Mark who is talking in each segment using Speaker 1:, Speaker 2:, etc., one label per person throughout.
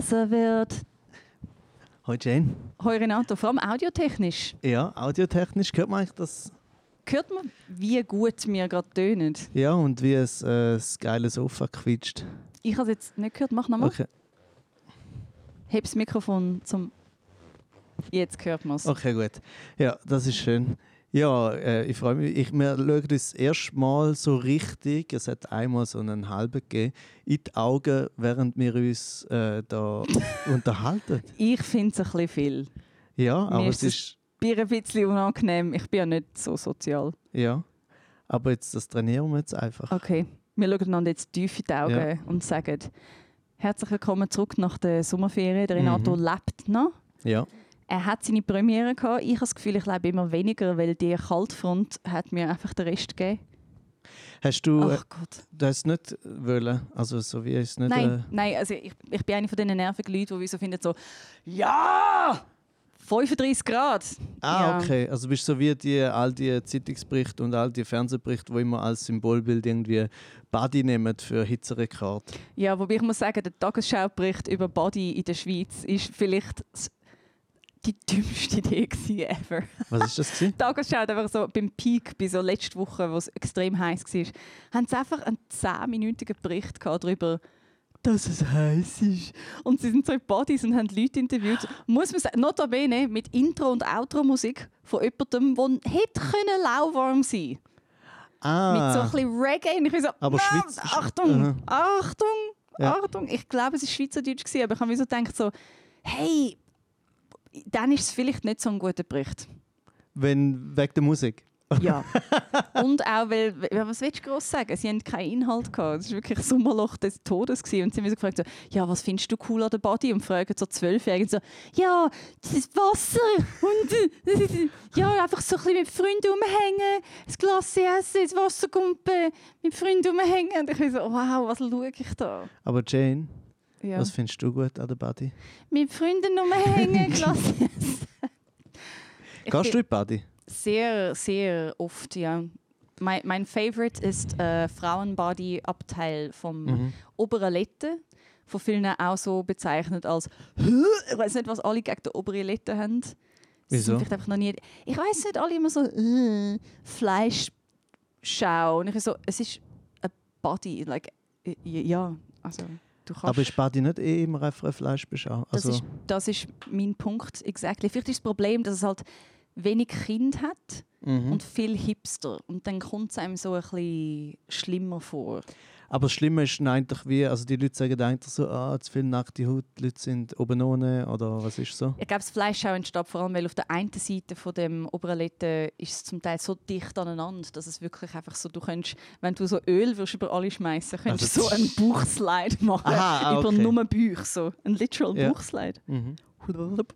Speaker 1: besser wird.
Speaker 2: Hoi Jane.
Speaker 1: Hoi Renato, vor allem audiotechnisch.
Speaker 2: Ja, audiotechnisch hört man eigentlich das.
Speaker 1: Hört man, wie gut wir gerade tönen?
Speaker 2: Ja, und wie es äh, das geile Sofa quietscht.
Speaker 1: Ich habe es jetzt nicht gehört. Mach nochmal.
Speaker 2: Okay.
Speaker 1: Heb das Mikrofon zum... Jetzt hört man es.
Speaker 2: okay, gut. Ja, das ist schön. Ja, äh, ich freue mich. Ich, wir schauen uns das erste Mal so richtig, es hat einmal so einen halben gegeben, in die Augen, während wir uns äh, da unterhalten.
Speaker 1: Ich finde es ein bisschen viel.
Speaker 2: Ja, aber es
Speaker 1: ist Mir ein bisschen unangenehm. Ich bin ja nicht so sozial.
Speaker 2: Ja. Aber jetzt, das trainieren wir jetzt einfach.
Speaker 1: Okay, wir schauen einander jetzt tief in die Augen
Speaker 2: Ja.
Speaker 1: und sagen Herzlich willkommen zurück nach der Sommerferien. Der Renato
Speaker 2: Mhm.
Speaker 1: lebt noch.
Speaker 2: Ja.
Speaker 1: Er hat seine Premiere gehabt. Ich habe das Gefühl, ich lebe immer weniger, weil die Kaltfront hat mir einfach den Rest gegeben.
Speaker 2: Hast du,
Speaker 1: Ach Gott.
Speaker 2: du hast es nicht wollen? Also, so wie es nicht.
Speaker 1: Nein,
Speaker 2: Äh,
Speaker 1: nein, also ich, ich bin eine von diesen nervigen Leuten, die so finden so «Ja! 35 Grad!»
Speaker 2: Ah,
Speaker 1: Ja.
Speaker 2: okay. Also bist du so wie die, all die Zeitungsberichte und all die Fernsehberichte, die immer als Symbolbild irgendwie Body nehmen für Hitzerekord.
Speaker 1: Ja, wobei ich muss sagen, der Tagesschaubericht über Body in der Schweiz ist vielleicht die dümmste Idee ever.
Speaker 2: Was ist das? gewesen?
Speaker 1: Tagesschau hat einfach so beim Peak, bei so letzte Woche, wo es extrem heiß war, haben sie einfach einen 10-minütigen Bericht gehabt darüber, dass es heiß ist. Und sie sind so in Bodies und haben Leute interviewt. Muss man sagen, notabene mit Intro- und Outro-Musik von jemandem, der hätte können lauwarm sein
Speaker 2: Ah,
Speaker 1: Mit so ein bisschen Reggae. Ich bin so,
Speaker 2: Aber
Speaker 1: «Nein,
Speaker 2: Schweiz-
Speaker 1: Achtung, Achtung,
Speaker 2: Ja.
Speaker 1: Achtung. Ich glaube, es war Schweizerdeutsch, gewesen, aber ich habe mir so gedacht, so, hey, dann ist es vielleicht nicht so ein guter Bericht.
Speaker 2: wenn, wegen der Musik.
Speaker 1: Ja. Und auch, weil, was willst du groß sagen? Sie haben keinen Inhalt gehabt. Es war wirklich Sommerloch des Todes. Gewesen. Und sie haben mich so gefragt, so, ja, was findest du cool an der Body? Und fragen so Zwölfjährige so, ja, das Wasser und ja, einfach so ein bisschen mit Freunden rumhängen, das Glas essen, das Wasser kumpen, mit Freunden rumhängen. Und ich bin so, wow, was schaue ich da?
Speaker 2: Aber Jane,
Speaker 1: Ja.
Speaker 2: was findest du gut an der Body?
Speaker 1: Mit Freunden rumhängen, Glas essen.
Speaker 2: Gehst du in die Body?
Speaker 1: Sehr, sehr oft, ja. Mein, mein Favorite ist äh, Frauenbody-Abteil vom
Speaker 2: Mhm.
Speaker 1: oberen Lette. Von vielen auch so bezeichnet als ich weiß nicht, was alle gegen die obere Lette haben.
Speaker 2: Wieso?
Speaker 1: sind einfach noch nie. Ich weiß nicht, alle immer so äh, Fleischschau. Und ich so, es ist ein Body, like äh, ja, also.
Speaker 2: Aber ist Body nicht eh immer einfach ein Fleischbeschau?
Speaker 1: Das,
Speaker 2: Also,
Speaker 1: ist, das ist mein Punkt, exactly. Vielleicht ist das Problem, dass es halt wenig Kind hat
Speaker 2: mhm.
Speaker 1: und viel Hipster. Und dann kommt es einem so ein bisschen schlimmer vor.
Speaker 2: Aber das Schlimme ist eigentlich wie, also die Leute sagen eigentlich so, ah, zu viel nackte Haut, die Leute sind oben ohne oder was ist so?
Speaker 1: Ich glaube, das Fleischschau entsteht vor allem, weil auf der einen Seite von dem oberen Lette ist es zum Teil so dicht aneinander, dass es wirklich einfach so, du könntest, wenn du so Öl würdest über alle schmeißen, könntest du
Speaker 2: Also-
Speaker 1: so einen Bauchslide machen
Speaker 2: Aha, ah,
Speaker 1: über
Speaker 2: okay.
Speaker 1: nur Bauch, so ein literal
Speaker 2: Ja.
Speaker 1: Bauchslide.
Speaker 2: Mhm.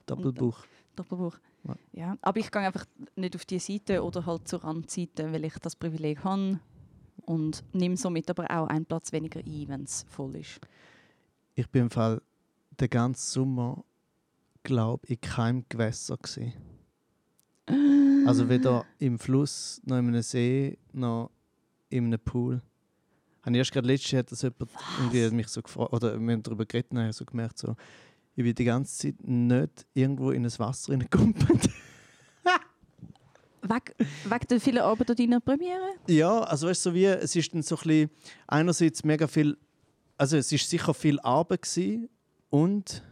Speaker 2: Doppelbuch.
Speaker 1: Doppelbuch.
Speaker 2: Ja.
Speaker 1: Ja, aber ich gehe einfach nicht auf die Seite oder halt zur Randseite, weil ich das Privileg habe und nehme somit aber auch einen Platz weniger ein, wenn es voll ist.
Speaker 2: Ich bin im Fall den ganzen Sommer, glaube ich, in keinem Gewässer gewesen. Also weder im Fluss, noch in einem See, noch in einem Pool. Habe ich erst gerade letztes Jahr hat das jemand irgendwie mich so gefragt, oder wir haben darüber geredet, und habe ich so gemerkt, so, ich bin die ganze Zeit nicht irgendwo in das Wasser reingekumpelt.
Speaker 1: Weg, wegen der vielen Arbeit an deiner Premiere?
Speaker 2: Ja, also weißt du, so wie, es ist dann so ein bisschen, einerseits mega viel, also es ist sicher viel Arbeit gewesen und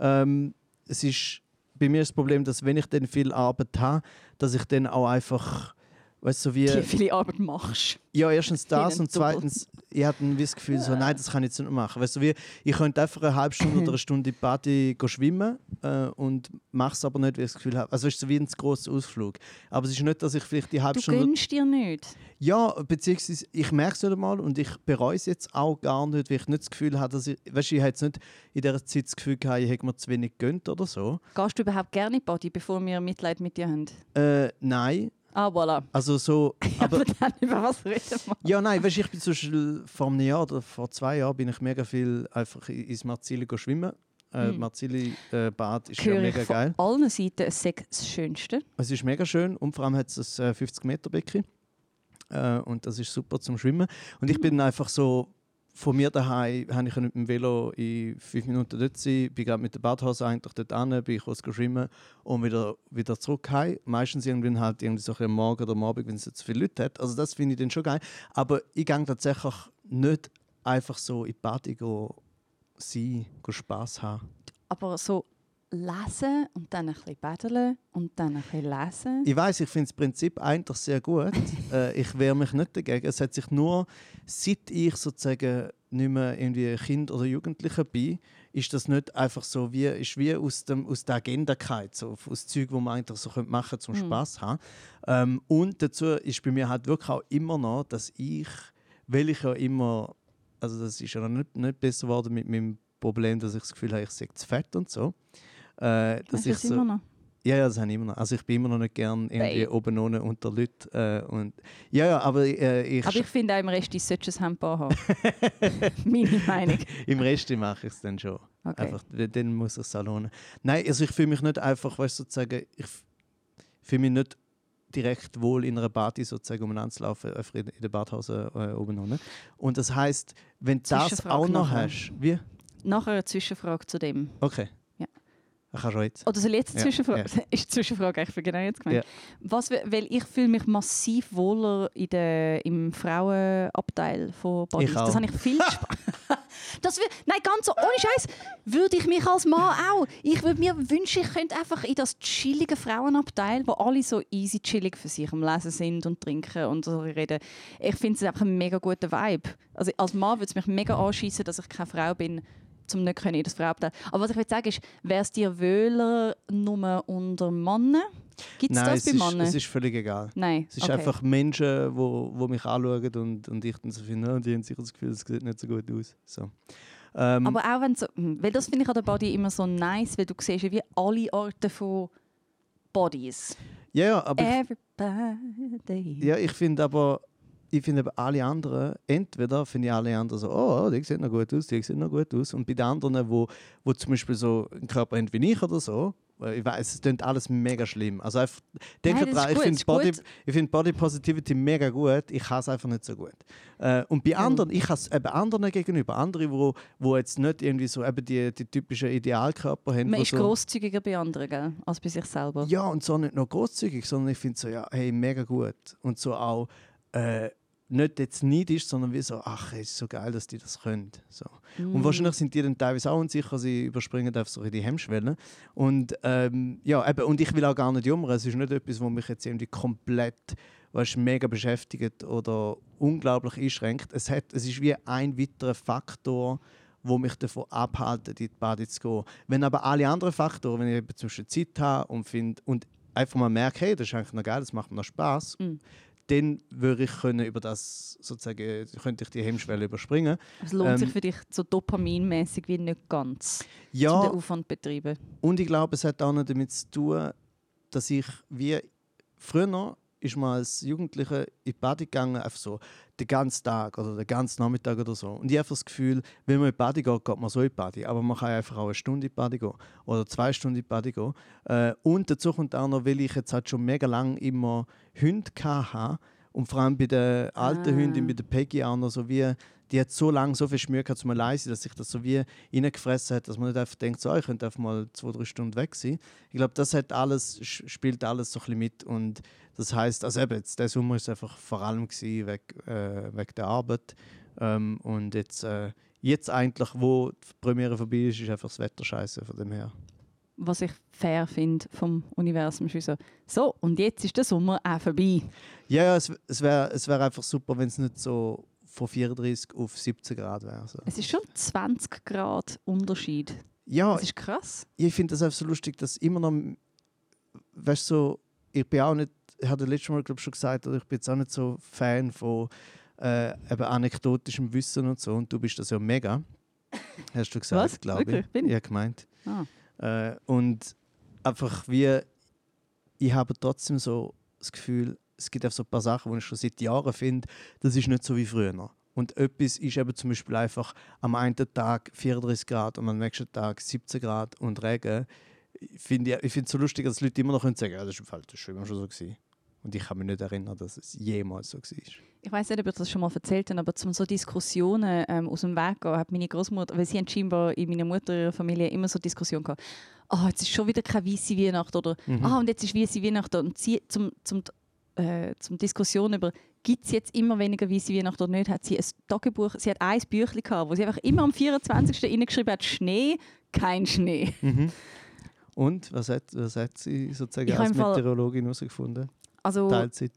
Speaker 2: ähm, es ist bei mir das Problem, dass wenn ich dann viel Arbeit habe, dass ich dann auch einfach, weißt du, so wie,
Speaker 1: Die viele Arbeit machst.
Speaker 2: ja, erstens das und zweitens, ich hatte wie das Gefühl, so, nein, das kann ich jetzt nicht machen. Weißt du, wie, ich könnte einfach eine halbe Stunde oder eine Stunde Party schwimmen äh, und mache es aber nicht, weil ich das Gefühl habe, also weißt du, so wie ein grosser Ausflug. Aber es ist nicht, dass ich vielleicht die halbe
Speaker 1: Du
Speaker 2: Stunde...
Speaker 1: gönnst dir nicht.
Speaker 2: Ja, beziehungsweise ich merke es nicht einmal und ich bereue es jetzt auch gar nicht, weil ich nicht das Gefühl habe, dass ich, weißt du, ich habe jetzt nicht in dieser Zeit das Gefühl gehabt, ich hätte mir zu wenig gönnt oder so.
Speaker 1: Gehst du überhaupt gerne in Body, bevor wir Mitleid mit dir haben?
Speaker 2: Äh, nein,
Speaker 1: Ah, voilà.
Speaker 2: Also so,
Speaker 1: Aber,
Speaker 2: aber
Speaker 1: dann über was reden wir?
Speaker 2: ja, nein, weißt, ich bin zum Beispiel vor einem Jahr oder vor zwei Jahren bin ich mega viel einfach ins Marzili schwimmen. Äh,
Speaker 1: Mm.
Speaker 2: Marzili äh, ist ja
Speaker 1: Höre ich
Speaker 2: mega
Speaker 1: von
Speaker 2: geil.
Speaker 1: allen Seiten, sei das Schönste.
Speaker 2: Es ist mega schön und vor allem hat es ein äh, 50 Meter Becken äh, und das ist super zum Schwimmen. Und ich bin einfach so von mir daheim, habe ich mit dem Velo in fünf Minuten dort sein, bin gerade mit der Badhose eigentlich dort an, bin kurz schwimmen und wieder, wieder zurück heim. Meistens irgendwie halt irgendwie so am Morgen oder am Abend, wenn es zu viele Leute hat. Also das finde ich dann schon geil. Aber ich gehe tatsächlich nicht einfach so in die Party go sein, Spass haben.
Speaker 1: Aber so lesen und dann ein bisschen baden und dann ein bisschen lesen.
Speaker 2: Ich weiß, ich finde das Prinzip eigentlich sehr gut. äh, ich wehre mich nicht dagegen. Es hat sich nur, seit ich sozusagen nicht mehr irgendwie Kind oder Jugendlicher bin, ist das nicht einfach so wie, ist wie aus, dem, aus der Agenda gefallen, so aus Zeug, wo man eigentlich so könnte machen zum
Speaker 1: Mhm.
Speaker 2: Spaß haben. Ähm, und dazu ist bei mir halt wirklich auch immer noch, dass ich, weil ich ja immer, also das ist ja noch nicht, nicht besser geworden mit meinem Problem, dass ich das Gefühl habe, ich sei zu fett und so. Äh, dass
Speaker 1: du
Speaker 2: ich
Speaker 1: das
Speaker 2: so,
Speaker 1: immer noch?
Speaker 2: ja, ja, das habe ich immer noch. Also ich bin immer noch nicht gern irgendwie
Speaker 1: Babe.
Speaker 2: oben ohne unter Leuten. Äh, und, ja, ja, aber äh, ich,
Speaker 1: Aber ich finde auch im Rest, ich sollte ein Hemd haben. Meine Meinung.
Speaker 2: im Rest mache ich es dann schon.
Speaker 1: Okay.
Speaker 2: Einfach, dann muss ich es lohnen. Nein, also ich fühle mich nicht einfach, weißt du, sozusagen, ich fühle mich nicht direkt wohl in einer Party sozusagen umeinander zu laufen, einfach in, der Badhose äh, oben ohne. Und das heißt, wenn du das auch noch hast, wie?
Speaker 1: Nachher eine Zwischenfrage zu dem.
Speaker 2: Okay. Jetzt.
Speaker 1: Oder ich jetzt eine
Speaker 2: Ja,
Speaker 1: Zwischenfrage? Ist die Zwischenfrage eigentlich für genau jetzt gemeint?
Speaker 2: Ja.
Speaker 1: Was, we- weil ich fühle mich massiv wohler in der, im Frauenabteil von Bodies. Das habe ich viel. Das wür- Nein, ganz so, ohne Scheiß, würde ich mich als Mann auch. Ich würde mir wünschen, ich könnte einfach in das chillige Frauenabteil, wo alle so easy chillig für sich am Lesen sind und trinken und so reden. Ich finde es einfach ein mega guter Vibe. Also als Mann würde es mich mega anschießen, dass ich keine Frau bin, zum nicht können in das Frauenabteil. Aber was ich will sagen ist, wäre es dir wöhler nur unter Männern? Gibt es
Speaker 2: Nein,
Speaker 1: das bei Männern?
Speaker 2: es ist völlig egal.
Speaker 1: Nein.
Speaker 2: Es ist
Speaker 1: okay.
Speaker 2: einfach Menschen, wo, wo mich anschauen und, und ich dann so finde, oh, die haben sicher das Gefühl, es sieht nicht so gut aus. So. Ähm,
Speaker 1: Aber auch wenn so, hm, weil das finde ich an der Body immer so nice, weil du siehst wie alle Arten von Bodies.
Speaker 2: ja, ja, aber
Speaker 1: Everybody.
Speaker 2: ja, ich finde aber, ich finde aber alle anderen, entweder finde ich alle anderen so, oh, die sieht noch gut aus, die sieht noch gut aus. Und bei den anderen, wo, wo zum Beispiel so einen Körper haben wie ich oder so, ich weiß, es klingt alles mega schlimm. Also einfach, denke
Speaker 1: Nein,
Speaker 2: dran, ich finde Body, ich find Body Positivity mega gut, ich kann es einfach nicht so gut. Äh, und bei anderen, ich habe es eben anderen gegenüber, andere, wo, wo jetzt nicht irgendwie so eben die, die typischen Idealkörper haben.
Speaker 1: Man ist
Speaker 2: so,
Speaker 1: grosszügiger bei anderen gell, als bei sich selber.
Speaker 2: Ja, und so nicht nur großzügig, sondern ich finde so, ja, hey, mega gut. Und so auch äh, nicht jetzt neidisch, sondern wie so, ach, es ist so geil, dass die das können. So.
Speaker 1: Mm.
Speaker 2: Und wahrscheinlich sind die dann teilweise auch unsicher, sie überspringen einfach so die Hemmschwelle. Und ähm, ja, eben, und ich will auch gar nicht jammern. Es ist nicht etwas, was mich jetzt irgendwie komplett weißt, mega beschäftigt oder unglaublich einschränkt. Es, hat, es ist wie ein weiterer Faktor, wo mich davon abhalten, in die Party zu gehen. Wenn aber alle anderen Faktoren, wenn ich eben zum Beispiel Zeit habe und, find, und einfach mal merke, hey, das ist eigentlich noch geil, das macht mir noch Spaß,
Speaker 1: Mm.
Speaker 2: Dann würde ich können über das sozusagen, könnte ich die Hemmschwelle überspringen.
Speaker 1: Es lohnt sich
Speaker 2: ähm,
Speaker 1: für dich so dopaminmäßig wie nicht ganz,
Speaker 2: Ja,
Speaker 1: den Aufwand betreiben.
Speaker 2: Und ich glaube, es hat auch noch damit zu tun, dass ich wie früher ist man als Jugendlicher in die Party gegangen, einfach so den ganzen Tag oder den ganzen Nachmittag oder so. Und ich habe das Gefühl, wenn man in die Party geht, geht man so in die Party. Aber man kann einfach auch eine Stunde in die Party gehen oder zwei Stunden in die Party gehen. Äh, und dazu kommt auch noch, weil ich jetzt halt schon mega lange immer Hunde hatte und vor allem bei den alten
Speaker 1: Ah.
Speaker 2: Hunden, bei der Peggy auch noch so wie, die hat so lange so viel Schmier gehabt zum allein sein, dass sich das so wie reingefressen hat, dass man nicht einfach denkt, so, ich könnte einfach mal zwei, drei Stunden weg sein. Ich glaube, das hat alles, spielt alles so ein bisschen mit und das heißt, also eben, jetzt, der Sommer ist einfach vor allem gewesen, wegen, äh, wegen der Arbeit ähm, und jetzt, äh, jetzt eigentlich, wo die Premiere vorbei ist, ist einfach das Wetter scheiße von dem her.
Speaker 1: Was ich fair finde vom Universum so, so, und jetzt ist der Sommer auch vorbei.
Speaker 2: Ja, ja es, es wäre es wär einfach super, wenn es nicht so von 34 auf 17 Grad wäre. So.
Speaker 1: Es ist schon 20 Grad Unterschied.
Speaker 2: Ja,
Speaker 1: Das ist krass.
Speaker 2: ich finde das einfach so lustig, dass immer noch, weißt du, so, ich bin auch nicht, ich hatte letztes Mal glaub, schon gesagt, oder ich bin jetzt auch nicht so Fan von äh, eben anekdotischem Wissen und so, und du bist das ja mega. Hast du gesagt, glaube ich.
Speaker 1: Bin ich?
Speaker 2: Ja, gemeint.
Speaker 1: Ah.
Speaker 2: Äh, und einfach wie, ich habe trotzdem so das Gefühl, es gibt einfach so ein paar Sachen, die ich schon seit Jahren finde, das ist nicht so wie früher. Und etwas ist eben zum Beispiel einfach am einen Tag 34 Grad und am nächsten Tag 17 Grad und Regen. Ich finde es so lustig, dass Leute immer noch sagen können, ja, das ist, im Fall, das ist schon immer schon so gewesen. Und ich kann mich nicht erinnern, dass es jemals so war.
Speaker 1: Ich weiß nicht, ob ich das schon mal erzählt habe, aber zum so Diskussionen ähm, aus dem Weg gehen, hat meine Großmutter, weil sie haben scheinbar in meiner Mutter ihrer Familie immer so Diskussionen gehabt. Ah, jetzt ist schon wieder keine weiße Weihnacht oder
Speaker 2: Mhm.
Speaker 1: ah, und jetzt ist weiße Weihnacht und sie zum, zum, äh, zum Diskussion über gibt es jetzt immer weniger weiße Weihnacht oder nicht, hat sie ein Tagebuch, sie hat ein Büchlein gehabt, wo sie einfach immer am 24. reingeschrieben hat, Schnee, kein Schnee.
Speaker 2: Mhm. Und was hat, was hat sie sozusagen
Speaker 1: Ich
Speaker 2: als Meteorologin herausgefunden?
Speaker 1: Also
Speaker 2: Teilzeit.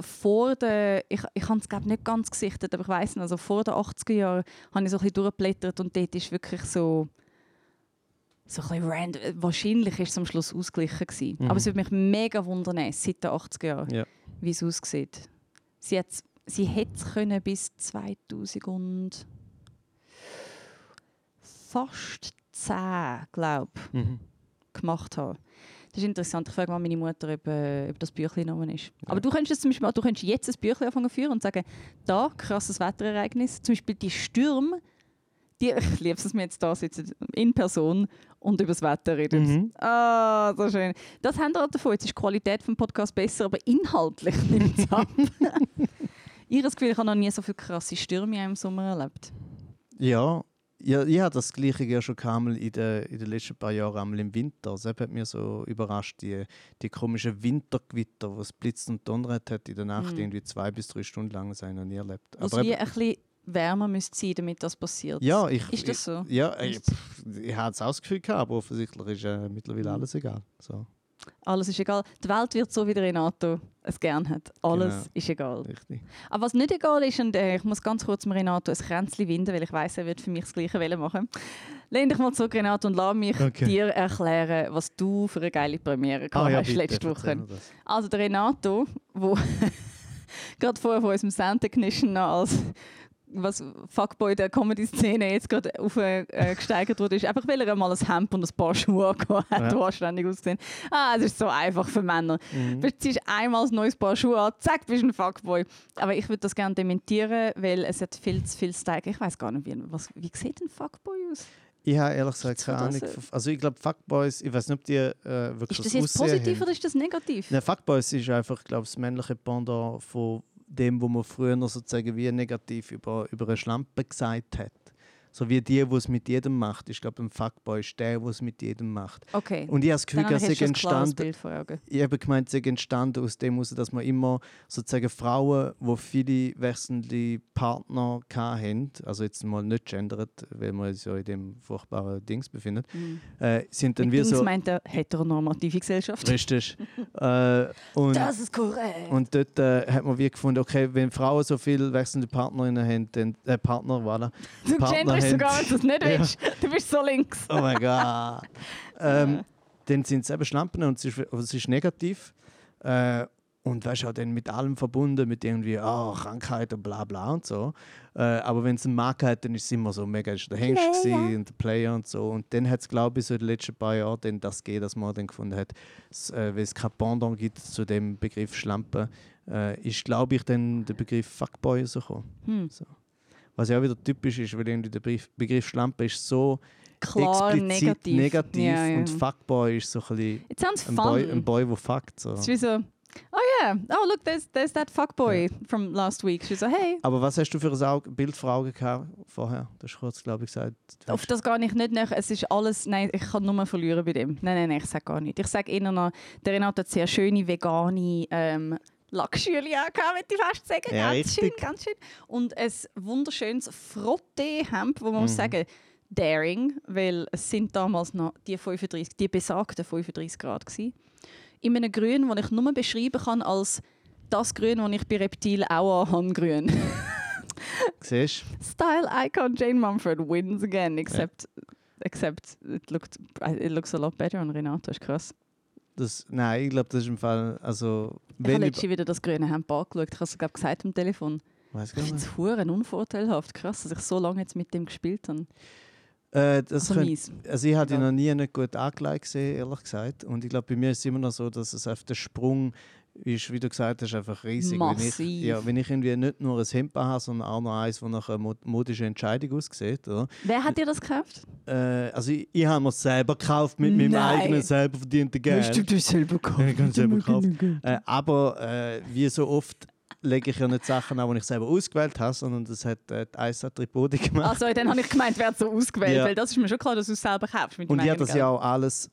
Speaker 1: vor der, ich, ich habe es glaube nicht ganz gesichtet, aber ich weiß nicht, also vor den 80er Jahren habe ich so ein bisschen durchgeblättert und dort ist wirklich so so ein bisschen random. Wahrscheinlich ist es am Schluss ausgeglichen gewesen.
Speaker 2: Mhm.
Speaker 1: Aber es würde mich mega wundern, seit den 80er Jahren,
Speaker 2: Ja.
Speaker 1: wie es aussieht. Sie, hat's, sie hätte es können bis 2000 und fast 10, glaube ich
Speaker 2: Mhm.
Speaker 1: gemacht habe. Das ist interessant. Ich frage mal meine Mutter, ob, äh, ob das Büchlein genommen ist. Aber du könntest, zum Beispiel, du könntest jetzt ein Büchlein anfangen führen und sagen, da, krasses Wetterereignis. Zum Beispiel die Stürme, die, ich liebe es, dass wir jetzt da sitzen, in Person und über das Wetter reden.
Speaker 2: Mhm.
Speaker 1: Ah, so schön. Das haben wir davon. Jetzt ist die Qualität des Podcasts besser, aber inhaltlich nimmt es ab. Ich habe das Gefühl, ich habe noch nie so viele krasse Stürme einem Sommer erlebt.
Speaker 2: Ja, ja, ich hatte das Gleiche ja schon einmal in den, in den letzten paar Jahren einmal im Winter. Das hat mich so überrascht, die, die komischen Wintergewitter, wo es blitzt und donnert hat in der Nacht,
Speaker 1: Mhm.
Speaker 2: irgendwie zwei bis drei Stunden lang, das habe ich noch nie erlebt.
Speaker 1: Was
Speaker 2: Aber
Speaker 1: wie ein bisschen wärmer müsste sein, damit das passiert.
Speaker 2: ja, ich,
Speaker 1: Ist das so?
Speaker 2: Ich, ja, ich, pff, ich hatte es auch das Gefühl gehabt, aber offensichtlich ist äh, mittlerweile alles egal. So,
Speaker 1: Alles ist egal. Die Welt wird so, wie der Renato es gern hat. Alles
Speaker 2: Genau.
Speaker 1: ist egal.
Speaker 2: richtig.
Speaker 1: Aber was nicht egal ist, und äh, ich muss ganz kurz dem Renato ein Kränzchen winden, weil ich weiß, er wird für mich das Gleiche machen. Lehn dich mal zurück, Renato, und lass mich
Speaker 2: Okay.
Speaker 1: dir erklären, was du für eine geile Premiere gehabt hast letzte
Speaker 2: erzähl
Speaker 1: Woche.
Speaker 2: mir das.
Speaker 1: Also der Renato, wo gerade vorher von unserem Sound Technician noch als was Fuckboy der Comedy-Szene jetzt gerade aufgesteigert äh, gesteigert wurde, ist einfach, weil er mal ein Hemd und ein paar Schuhe angehabt hat,
Speaker 2: Ja.
Speaker 1: anständig ausgesehen. Ah, es ist so einfach für Männer.
Speaker 2: Mhm.
Speaker 1: Du ziehst einmal ein neues Paar Schuhe an, zack, bist ein Fuckboy. Aber ich würde das gerne dementieren, weil es hat viel zu viel Style. Ich weiß gar nicht, wie, was, wie sieht ein Fuckboy aus?
Speaker 2: Ich habe ehrlich gesagt keine Ahnung. Also ich glaube, Fuckboys, ich weiß nicht, ob die äh, wirklich
Speaker 1: Ist das jetzt positiv
Speaker 2: haben.
Speaker 1: oder ist das negativ?
Speaker 2: Nein, Fuckboys ist einfach, glaube das männliche Pendant von dem, wo man früher noch sozusagen wie negativ über, über eine Schlampe gesagt hat. So wie die, die es mit jedem macht. Ich glaube, ein Fuckboy ist der, der es mit jedem macht.
Speaker 1: Okay.
Speaker 2: Und ich habe das Gefühl,
Speaker 1: habe
Speaker 2: es
Speaker 1: ich
Speaker 2: habe gemeint, sei entstanden aus dem, heraus, dass man immer sozusagen Frauen, die viele wechselnde Partner hatten, also jetzt mal nicht gendert, weil man sich ja in dem furchtbaren Dings befindet,
Speaker 1: Mhm.
Speaker 2: äh, sind dann
Speaker 1: Mit
Speaker 2: wie
Speaker 1: Dings
Speaker 2: so...
Speaker 1: meint er heteronormative Gesellschaft.
Speaker 2: Richtig. äh, und,
Speaker 1: Das ist korrekt.
Speaker 2: Und dort äh, hat man wie gefunden, okay, wenn Frauen so viele wechselnde Partnerinnen haben, dann, äh, Partner, voilà.
Speaker 1: du
Speaker 2: Partner haben-
Speaker 1: sogar, wenn du es nicht
Speaker 2: Ja.
Speaker 1: willst. Du bist so links.
Speaker 2: Oh mein Gott. ähm, dann sind es eben Schlampen und es ist, es ist negativ. Äh, und weißt du, auch dann mit allem verbunden, mit irgendwie ah, Krankheit und bla bla und so. Äh, aber wenn es einen Markt hat, dann ist es immer so mega, ist der Hengst gewesen und der Player und so. Und dann hat es, glaube ich, so in den letzten paar Jahren dann das gegeben, dass man dann gefunden hat, s- äh, weil es kein Pendant gibt zu dem Begriff Schlampe, äh, ist, glaube ich, dann der Begriff Fuckboy so gekommen.
Speaker 1: Hm.
Speaker 2: Was ja auch wieder typisch ist, weil irgendwie der Begriff, Begriff Schlampe ist so
Speaker 1: Klar
Speaker 2: explizit
Speaker 1: negativ.
Speaker 2: negativ
Speaker 1: Ja, ja.
Speaker 2: und Fuckboy ist so ein bisschen
Speaker 1: It sounds
Speaker 2: ein. Boy, ein Boy, der fuckt. So.
Speaker 1: Es ist wie so, oh yeah, oh look, there's, there's that fuckboy from last week. So, hey,
Speaker 2: Aber was hast du für ein Auge, Bild vor Augen gehabt vorher? Du hast kurz, glaube ich, gesagt.
Speaker 1: auf das gar nicht nicht nach. Es ist alles, nein, ich kann nur verlieren bei dem. Nein, nein, nein, ich sage gar nicht. Ich sage eher noch, der Renato hat sehr schöne vegane ähm, Lackschüle angehabt, möchte ich fast sagen.
Speaker 2: Ja,
Speaker 1: ganz schön, ganz schön. Und ein wunderschönes Frottee-Hemd, wo man muss
Speaker 2: Mhm.
Speaker 1: sagen, daring, weil es sind damals noch die 35, die besagten 35 Grad gewesen. In einem Grün, das ich nur beschreiben kann als das Grün, das ich bei Reptil auch anhabe, grün.
Speaker 2: Siehst
Speaker 1: Style icon Jane Mumford wins again, except, except it, looked, it looks a lot better on Renato, ist krass.
Speaker 2: Das? Nein, ich glaube, das ist im Fall. Also,
Speaker 1: Ich habe
Speaker 2: ich.
Speaker 1: letztens wieder das grüne Hemd angeschaut, ich habe es glaube gesagt am Telefon.
Speaker 2: Weiß
Speaker 1: Ich
Speaker 2: gar
Speaker 1: finde
Speaker 2: nicht.
Speaker 1: es huren unvorteilhaft, krass, dass ich so lange jetzt mit dem gespielt habe.
Speaker 2: Äh, das
Speaker 1: Also
Speaker 2: könnte,
Speaker 1: mies.
Speaker 2: also ich habe ihn noch nie nicht gut angelegt gesehen, ehrlich gesagt. Und ich glaube, bei mir ist es immer noch so, dass es auf den Sprung ist, wie du gesagt hast, einfach riesig. Wenn ich,
Speaker 1: Massiv.
Speaker 2: ja, wenn ich irgendwie nicht nur ein Hemd habe, sondern auch noch eins, das nach einer mod- modischen Entscheidung aussieht. Oder?
Speaker 1: Wer hat dir das gekauft?
Speaker 2: Äh, also ich, ich habe mir es selber gekauft mit meinem
Speaker 1: Nein.
Speaker 2: eigenen selber verdienten Geld.
Speaker 1: das selber gekauft?
Speaker 2: Ja, ich habe selber gekauft. Äh, aber äh, wie so oft lege ich ja nicht Sachen an, die ich selber ausgewählt habe, sondern das hat äh, die Eis Tripodi gemacht.
Speaker 1: Also dann habe ich gemeint, wer hat so ausgewählt,
Speaker 2: Ja.
Speaker 1: weil das ist mir schon klar, dass du es selber kaufst. Mit
Speaker 2: Und ich habe das ja auch alles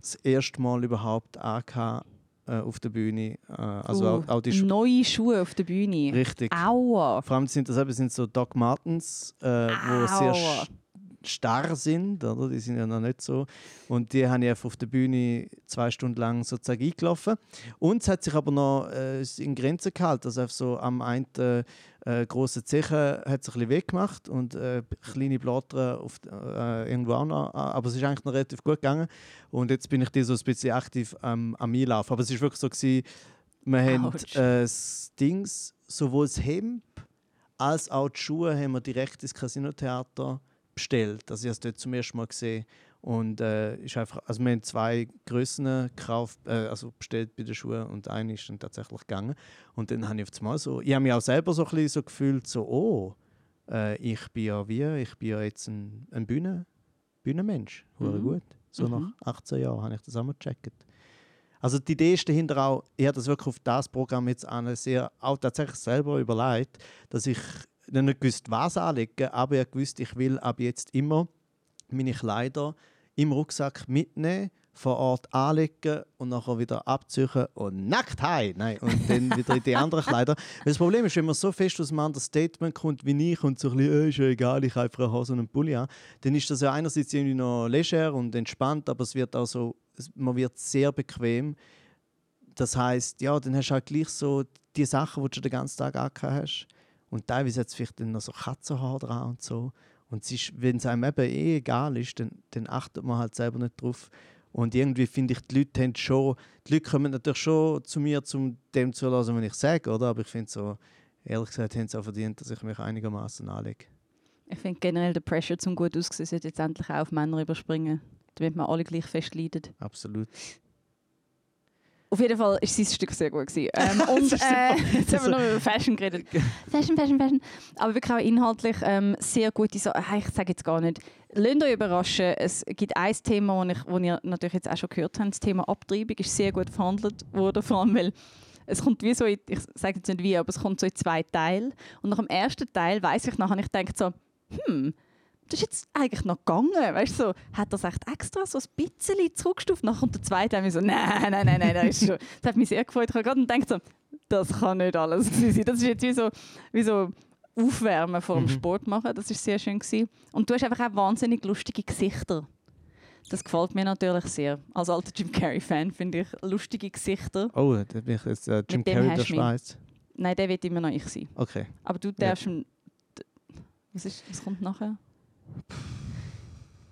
Speaker 2: das erste Mal überhaupt angehabt, äh, auf der Bühne. Äh, also
Speaker 1: Uh,
Speaker 2: auch, auch die Schu
Speaker 1: Neue Schuhe auf der Bühne.
Speaker 2: Richtig.
Speaker 1: Aua.
Speaker 2: Vor allem sind das eben sind so Doc Martens, äh, wo sehr starr sind, oder? Die sind ja noch nicht so. Und die habe ich einfach auf der Bühne zwei Stunden lang sozusagen eingelaufen. Und es hat sich aber noch äh, in Grenzen gehalten. Also so am einen äh, grossen Zeche hat es ein bisschen weggemacht und äh, kleine Blattern auf, äh, irgendwo auch noch. Aber es ist eigentlich noch relativ gut gegangen. Und jetzt bin ich die so ein bisschen aktiv ähm, am Einlaufen. Aber es ist wirklich so, gewesen, wir haben äh, das Dings, sowohl das Hemd als auch die Schuhe haben wir direkt ins Casino-Theater bestellt. Also ich habe es dort zum ersten Mal gesehen. Und äh, ist einfach, also wir haben zwei Grössen gekauft, äh, also bestellt bei den Schuhen und eine ist dann tatsächlich gegangen. Und dann habe ich auf einmal so, ich habe mich auch selber so ein bisschen so gefühlt, so, oh, äh, ich bin ja wie, ich bin ja jetzt ein, ein Bühne, Bühnenmensch.
Speaker 1: Mhm.
Speaker 2: gut. So
Speaker 1: Mhm.
Speaker 2: nach 18 Jahren habe ich das auch mal gecheckt. Also die Idee ist dahinter auch, ich habe das wirklich auf das Programm jetzt an sehr, auch tatsächlich selber überlegt, dass ich nicht gewusst, was anlegen, aber ich gewusst, ich will ab jetzt immer meine Kleider im Rucksack mitnehmen, vor Ort anlegen und nachher wieder abziehen und nackt heim. Nein, und dann wieder in die anderen Kleider. Weil das Problem ist, wenn man so fest aus einem Understatement kommt wie ich und so ein bisschen, äh, ist ja egal, ich habe einfach eine Hose und einen Pulli an, dann ist das ja einerseits irgendwie noch leger und entspannt, aber es wird auch so, man wird sehr bequem. Das heißt, ja, dann hast du halt gleich so die Sachen, die du den ganzen Tag angehabt hast. Und teilweise hat es vielleicht dann noch so Katzenhaar dran und so. Und wenn es einem eben eh egal ist, dann, dann achtet man halt selber nicht drauf. Und irgendwie finde ich, die Leute haben schon, die Leute kommen natürlich schon zu mir, um dem zu hören, was ich sage, oder? Aber ich finde so, ehrlich gesagt, haben sie auch verdient, dass ich mich einigermaßen anlege.
Speaker 1: Ich finde generell der Pressure zum gut aussehen sollte jetzt endlich auch auf Männer überspringen, damit wir alle gleich fest leiden.
Speaker 2: Absolut.
Speaker 1: Auf jeden Fall ist sein Stück sehr gut gewesen. Ähm, und äh, jetzt haben wir noch über Fashion geredet. Fashion, Fashion, Fashion. Aber wirklich auch inhaltlich ähm, sehr gute Sachen. Ich sage jetzt gar nicht. Lasst euch überraschen. Es gibt ein Thema, das ich, wo ihr natürlich jetzt auch schon gehört habt. Das Thema Abtreibung ist sehr gut verhandelt worden. Vor allem, weil es kommt wie so, in, ich sage jetzt nicht wie, aber es kommt so in zwei Teile. Und nach dem ersten Teil weiß ich nachher, ich denke so, hm, das ist jetzt eigentlich noch gegangen. Weißt du, so, hat er es echt extra so ein bisschen zurückgestuft? Nachher kommt der zweite und so, nein, nein, nein, nein, das, ist schon, das hat mich sehr gefreut. Ich habe gerade gedacht, so, das kann nicht alles sein. Das ist jetzt wie so, wie so Aufwärmen vor dem
Speaker 2: Mhm.
Speaker 1: Sport machen. Das ist sehr schön gewesen. Und du hast einfach auch wahnsinnig lustige Gesichter. Das gefällt mir natürlich sehr. Als alter Jim Carrey-Fan finde ich lustige Gesichter.
Speaker 2: Oh, da bin ich jetzt äh, Jim Carrey der. Schweiz.
Speaker 1: Nein, der wird immer noch ich sein.
Speaker 2: Okay.
Speaker 1: Aber du darfst d- Was, ist, was kommt nachher?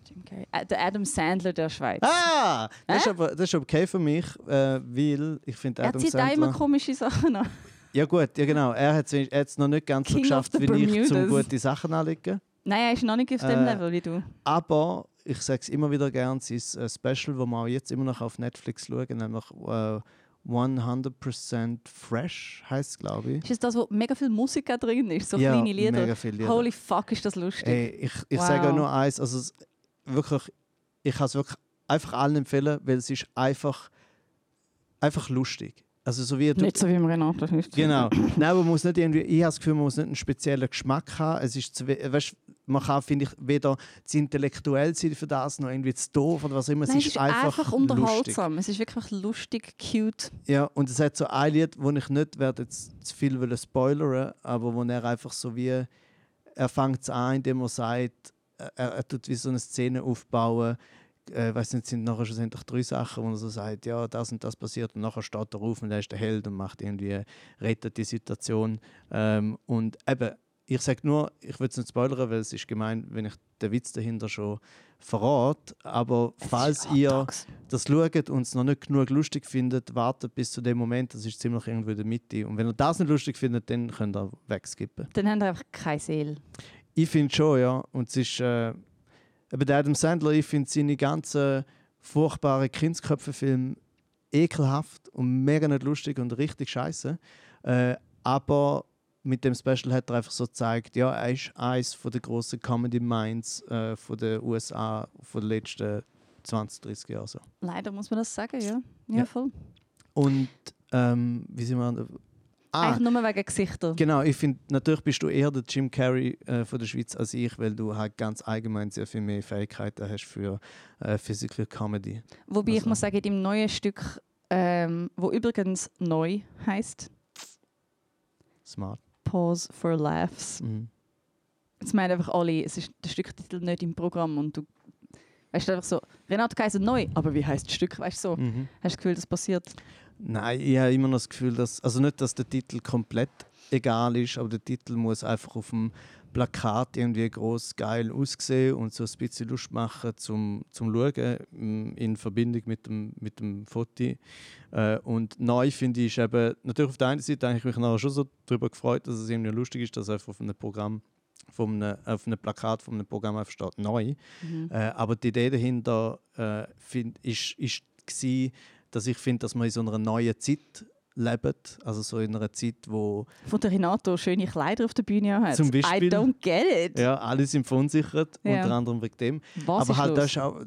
Speaker 1: Jim Carrey. Äh, der Adam Sandler der Schweiz.
Speaker 2: Ah! Das ist, aber, das ist okay für mich, äh, weil ich finde
Speaker 1: er
Speaker 2: Adam
Speaker 1: zieht immer
Speaker 2: Sandler...
Speaker 1: komische Sachen an.
Speaker 2: Ja gut, ja genau. Er hat es noch nicht ganz so
Speaker 1: King of
Speaker 2: geschafft
Speaker 1: the
Speaker 2: wie ich,
Speaker 1: Bermudas.
Speaker 2: gute Sachen anlegen.
Speaker 1: Nein, er ist noch nicht auf dem
Speaker 2: Äh,
Speaker 1: Level wie du.
Speaker 2: Aber ich sage es immer wieder gern, sein äh, Special, wo wir auch jetzt immer noch auf Netflix schauen, nämlich äh, 100% Fresh heißt glaube ich.
Speaker 1: Ist das, wo mega viel Musik drin ist? So
Speaker 2: ja,
Speaker 1: kleine Lieder?
Speaker 2: mega viele Lieder.
Speaker 1: Holy fuck, ist das lustig.
Speaker 2: Ey, ich ich
Speaker 1: Wow.
Speaker 2: sage nur eins, also es, wirklich, ich kann es wirklich einfach allen empfehlen, weil es ist einfach, einfach lustig. Also so wie du,
Speaker 1: nicht so wie im Renato. Nicht so.
Speaker 2: Genau. Nein, man muss nicht irgendwie, ich habe das Gefühl, man muss nicht einen speziellen Geschmack haben. Es ist weißt, man kann, finde ich, weder zu intellektuell sein für das, noch irgendwie zu doof oder was immer.
Speaker 1: Nein,
Speaker 2: es ist einfach, lustig.
Speaker 1: unterhaltsam. Es ist wirklich lustig, cute.
Speaker 2: Ja, und es hat so ein Lied, wo ich nicht werde jetzt zu viel spoilern, aber wo er einfach so wie, er fängt es an, indem er sagt, er, er tut wie so eine Szene aufbauen, äh, weiß nicht, sind nachher schlussendlich drei Sachen, wo er so sagt, ja, das und das passiert und nachher steht er auf und er ist der Held und macht irgendwie, rettet die Situation. Ähm, und eben, ich sage nur, ich will es nicht spoilern, weil es ist gemein, wenn ich den Witz dahinter schon verrate, aber
Speaker 1: Es
Speaker 2: falls ihr das schaut und es noch nicht genug lustig findet, wartet bis zu dem Moment, das ist ziemlich irgendwo in der Mitte. Und wenn ihr das nicht lustig findet, dann könnt ihr wegskippen.
Speaker 1: Dann haben wir einfach keine Seele.
Speaker 2: Ich finde schon, ja. Und es ist, äh, eben Adam Sandler, ich finde seine ganzen furchtbaren Kindsköpfe-Filme ekelhaft und mega nicht lustig und richtig scheiße. Äh, aber mit dem Special hat er einfach so gezeigt, ja, er ist eines der grossen Comedy Minds äh, von den USA von den letzten 20, 30 Jahren. So.
Speaker 1: Leider muss man das sagen, ja. Ja,
Speaker 2: Ja.
Speaker 1: voll.
Speaker 2: Und ähm, wie sind wir Ah,
Speaker 1: Eigentlich nur wegen Gesichter.
Speaker 2: genau, ich finde, natürlich bist du eher der Jim Carrey äh, von der Schweiz als ich, weil du halt ganz allgemein sehr viel mehr Fähigkeiten hast für äh, Physical Comedy.
Speaker 1: Wobei ich
Speaker 2: Also-
Speaker 1: muss sagen, in dem neuen Stück, ähm, wo übrigens neu heißt
Speaker 2: Smart.
Speaker 1: Pause for Laughs.
Speaker 2: Mhm.
Speaker 1: Jetzt meinen einfach alle, es ist der Stücktitel nicht im Programm und du weißt einfach so, Renate Kaiser neu, aber wie heißt das Stück? Weißt du so?
Speaker 2: Mhm.
Speaker 1: Hast du das Gefühl, das passiert?
Speaker 2: Nein, ich habe immer noch das Gefühl, dass, also nicht, dass der Titel komplett egal ist, aber der Titel muss einfach auf dem Plakat irgendwie groß geil aussehen und so ein bisschen Lust machen zum, zum Schauen mm, in Verbindung mit dem, mit dem Foto. Äh, und neu finde ich eben, natürlich auf der einen Seite habe ich mich nachher schon so darüber gefreut, dass es irgendwie lustig ist, dass einfach auf einem Programm, von einem, auf einem Plakat von einem Programm einfach steht, neu.
Speaker 1: Mhm.
Speaker 2: Äh, aber die Idee dahinter äh, find, ist, ist gsi, dass ich finde, dass wir in so einer neuen Zeit leben. Also so in einer Zeit, wo
Speaker 1: Von der Renato schöne Kleider auf der Bühne hat.
Speaker 2: Zum Beispiel.
Speaker 1: I don't get it.
Speaker 2: ja, alle sind verunsichert,
Speaker 1: Ja.
Speaker 2: unter anderem wegen dem.
Speaker 1: Was
Speaker 2: aber halt
Speaker 1: los?
Speaker 2: das ist auch,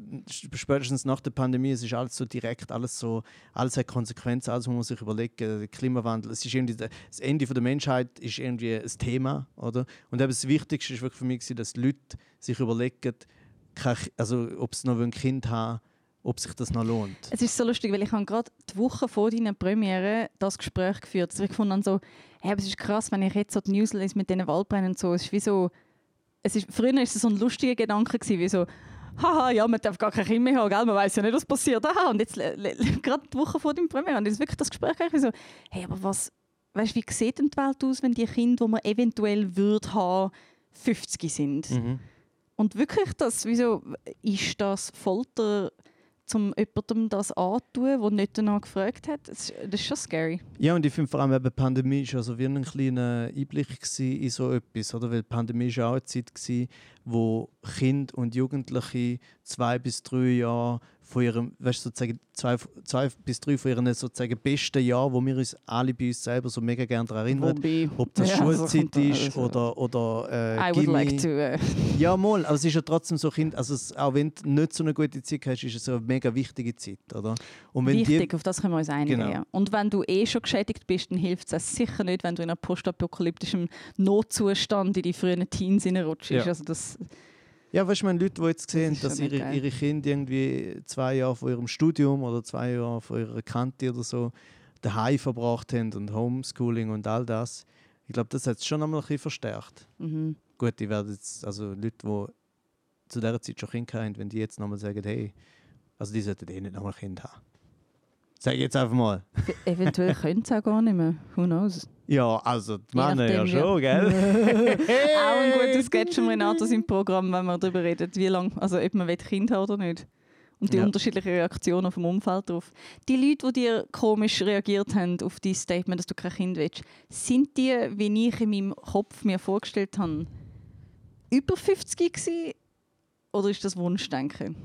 Speaker 2: spätestens nach der Pandemie, es ist alles so direkt, alles so, alles hat Konsequenzen, alles muss man sich überlegen, der Klimawandel, es ist irgendwie, das Ende der Menschheit ist irgendwie ein Thema, oder? Und eben das Wichtigste ist wirklich für mich, dass die Leute sich überlegen, also ob sie noch ein Kind haben ob sich das noch lohnt.
Speaker 1: Es ist so lustig, weil ich habe gerade die Woche vor deiner Premiere das Gespräch geführt. Also ich fand dann so, hey, aber es ist krass, wenn ich jetzt so die News lese mit diesen Waldbränden und so, es ist wie so, es ist, früher war es so ein lustiger Gedanke, gewesen, wie so, haha, ja, man darf gar kein Kind mehr haben, gell? man weiß ja nicht, was passiert. Aha, und jetzt, gerade die Woche vor deiner Premiere, und jetzt wirklich das Gespräch ich so, hey, aber was, weißt, wie sieht denn die Welt aus, wenn die Kinder, die man eventuell würde haben, 50 sind?
Speaker 2: Mhm.
Speaker 1: Und wirklich, das, wieso ist das Folter, zum jemandem das anzutun, der nicht danach gefragt hat? Das, ist- das ist schon scary.
Speaker 2: Ja, und ich finde vor allem eben die Pandemie ist also wie ein kleiner Einblick in so etwas, oder? Weil die Pandemie war auch eine Zeit, gewesen, wo Kinder und Jugendliche zwei bis drei Jahre von ihrem, weißt, du, sozusagen zwei, zwei bis drei von ihren sozusagen besten Jahren, wo wir uns alle bei uns selber so mega gerne daran erinnern,
Speaker 1: Wobei,
Speaker 2: ob das
Speaker 1: Ja, so
Speaker 2: Schulzeit
Speaker 1: da
Speaker 2: ist oder, oder äh,
Speaker 1: I would
Speaker 2: Gymi.
Speaker 1: like to. äh,
Speaker 2: Ja, mal, aber es ist ja trotzdem so, kind, also es, auch wenn du nicht so eine gute Zeit hast, ist es so eine mega wichtige Zeit, oder? Und wenn
Speaker 1: wichtig, auf das können wir uns einigen.
Speaker 2: Genau.
Speaker 1: Und wenn du eh schon geschädigt bist, dann hilft es sicher nicht, wenn du in einem postapokalyptischen Notzustand in die frühen Teens reinrutschst.
Speaker 2: Ja.
Speaker 1: Also das,
Speaker 2: Ja, weißt du, wenn Leute, die jetzt sehen,
Speaker 1: ist
Speaker 2: dass ihre,
Speaker 1: geil.
Speaker 2: ihre Kinder irgendwie zwei Jahre von ihrem Studium oder zwei Jahre von ihrer Kante oder so daheim verbracht haben und Homeschooling und all das, ich glaube, das hat es schon einmal ein bisschen verstärkt.
Speaker 1: mhm.
Speaker 2: Gut, die werden jetzt, also Leute, die zu dieser Zeit schon Kinder haben, wenn die jetzt nochmal sagen, hey, also die sollten eh nicht nochmal Kind haben. Sag ich jetzt einfach mal.
Speaker 1: Eventuell können sie auch gar nicht mehr. Who knows?
Speaker 2: Ja, also die Männer ja schon, gell?
Speaker 1: Auch ein guter Sketch von Renato im Programm, wenn man darüber redet, wie lange, also ob man will Kind haben oder nicht. Und die
Speaker 2: Ja.
Speaker 1: unterschiedlichen Reaktionen vom Umfeld darauf. Die Leute, die dir komisch reagiert haben auf dein Statement, dass du kein Kind willst, sind die, wie ich in meinem Kopf mir vorgestellt habe, über 50 gewesen? Oder ist das Wunschdenken?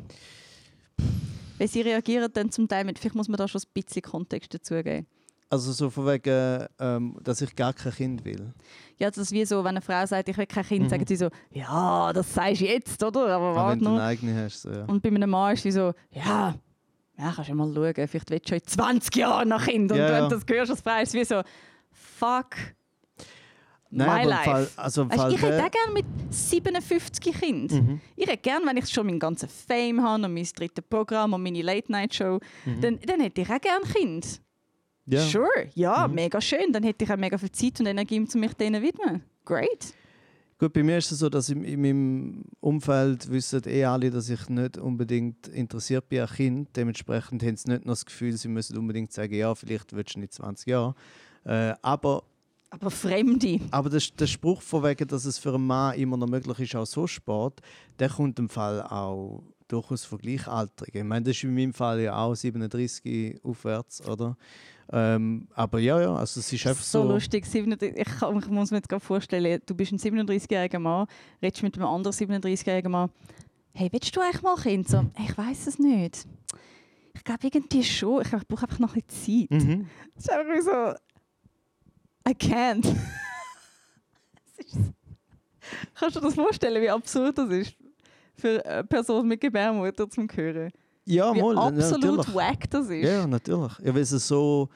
Speaker 1: Weil sie reagieren dann zum Teil mit, vielleicht muss man da schon ein bisschen Kontext dazugeben.
Speaker 2: Also so von wegen, ähm, dass ich gar kein Kind will.
Speaker 1: Ja, das ist wie so, wenn eine Frau sagt, ich will kein Kind,
Speaker 2: Mhm.
Speaker 1: sagen sie so, ja, das sagst du jetzt, oder? Aber
Speaker 2: Auch
Speaker 1: warte
Speaker 2: wenn du
Speaker 1: noch.
Speaker 2: eigene hast. So, ja.
Speaker 1: Und bei einem Mann ist sie so, ja, ja kannst du ja mal schauen, vielleicht willst du schon in 20 Jahren nach Kind. Und
Speaker 2: Ja,
Speaker 1: wenn
Speaker 2: ja.
Speaker 1: du das hörst als Frau, ist es wie so, fuck
Speaker 2: Nein,
Speaker 1: my life.
Speaker 2: Fall, also
Speaker 1: Weißt,
Speaker 2: Fall
Speaker 1: ich hätte auch gerne mit 57 Kindern.
Speaker 2: Mhm.
Speaker 1: Ich hätte gerne, wenn ich schon meinen ganzen Fame habe und mein drittes Programm und meine Late-Night-Show,
Speaker 2: Mhm.
Speaker 1: dann, dann hätte ich auch gerne Kind.
Speaker 2: Ja.
Speaker 1: Sure, ja,
Speaker 2: Mhm.
Speaker 1: mega schön. Dann hätte ich auch mega viel Zeit und Energie, um mich denen zu widmen. Great.
Speaker 2: Gut, bei mir ist es so, dass in, in meinem Umfeld wissen eh alle, dass ich nicht unbedingt interessiert bin an Kind. Dementsprechend haben sie nicht noch das Gefühl, sie müssen unbedingt sagen, ja, vielleicht willst du nicht 20 Jahre. Äh, aber
Speaker 1: Aber Fremde.
Speaker 2: aber der, der Spruch von wegen, dass es für einen Mann immer noch möglich ist, auch so Sport, der kommt im Fall auch durchaus von Gleichaltrigen. Ich meine, das ist in meinem Fall ja auch 37 aufwärts, oder? Ähm, aber ja, ja, also es ist einfach
Speaker 1: so,
Speaker 2: so.
Speaker 1: lustig. 37 Ich, kann, ich muss mir jetzt gerade vorstellen, du bist ein 37-jähriger Mann, redest mit einem anderen 37-jährigen Mann. Hey, willst du eigentlich mal Kind? So, ich weiß es nicht. Ich glaube irgendwie schon. Ich, ich brauche einfach noch ein bisschen Zeit.
Speaker 2: Mhm.
Speaker 1: Es ist einfach wie so. I can't. Kannst du dir das vorstellen, wie absurd das ist? Für eine Person mit Gebärmutter zum Hören.
Speaker 2: Ja,
Speaker 1: Wie
Speaker 2: mal, ja,
Speaker 1: absolut
Speaker 2: natürlich.
Speaker 1: wack das ist.
Speaker 2: Ja, natürlich. Ja, weil es so,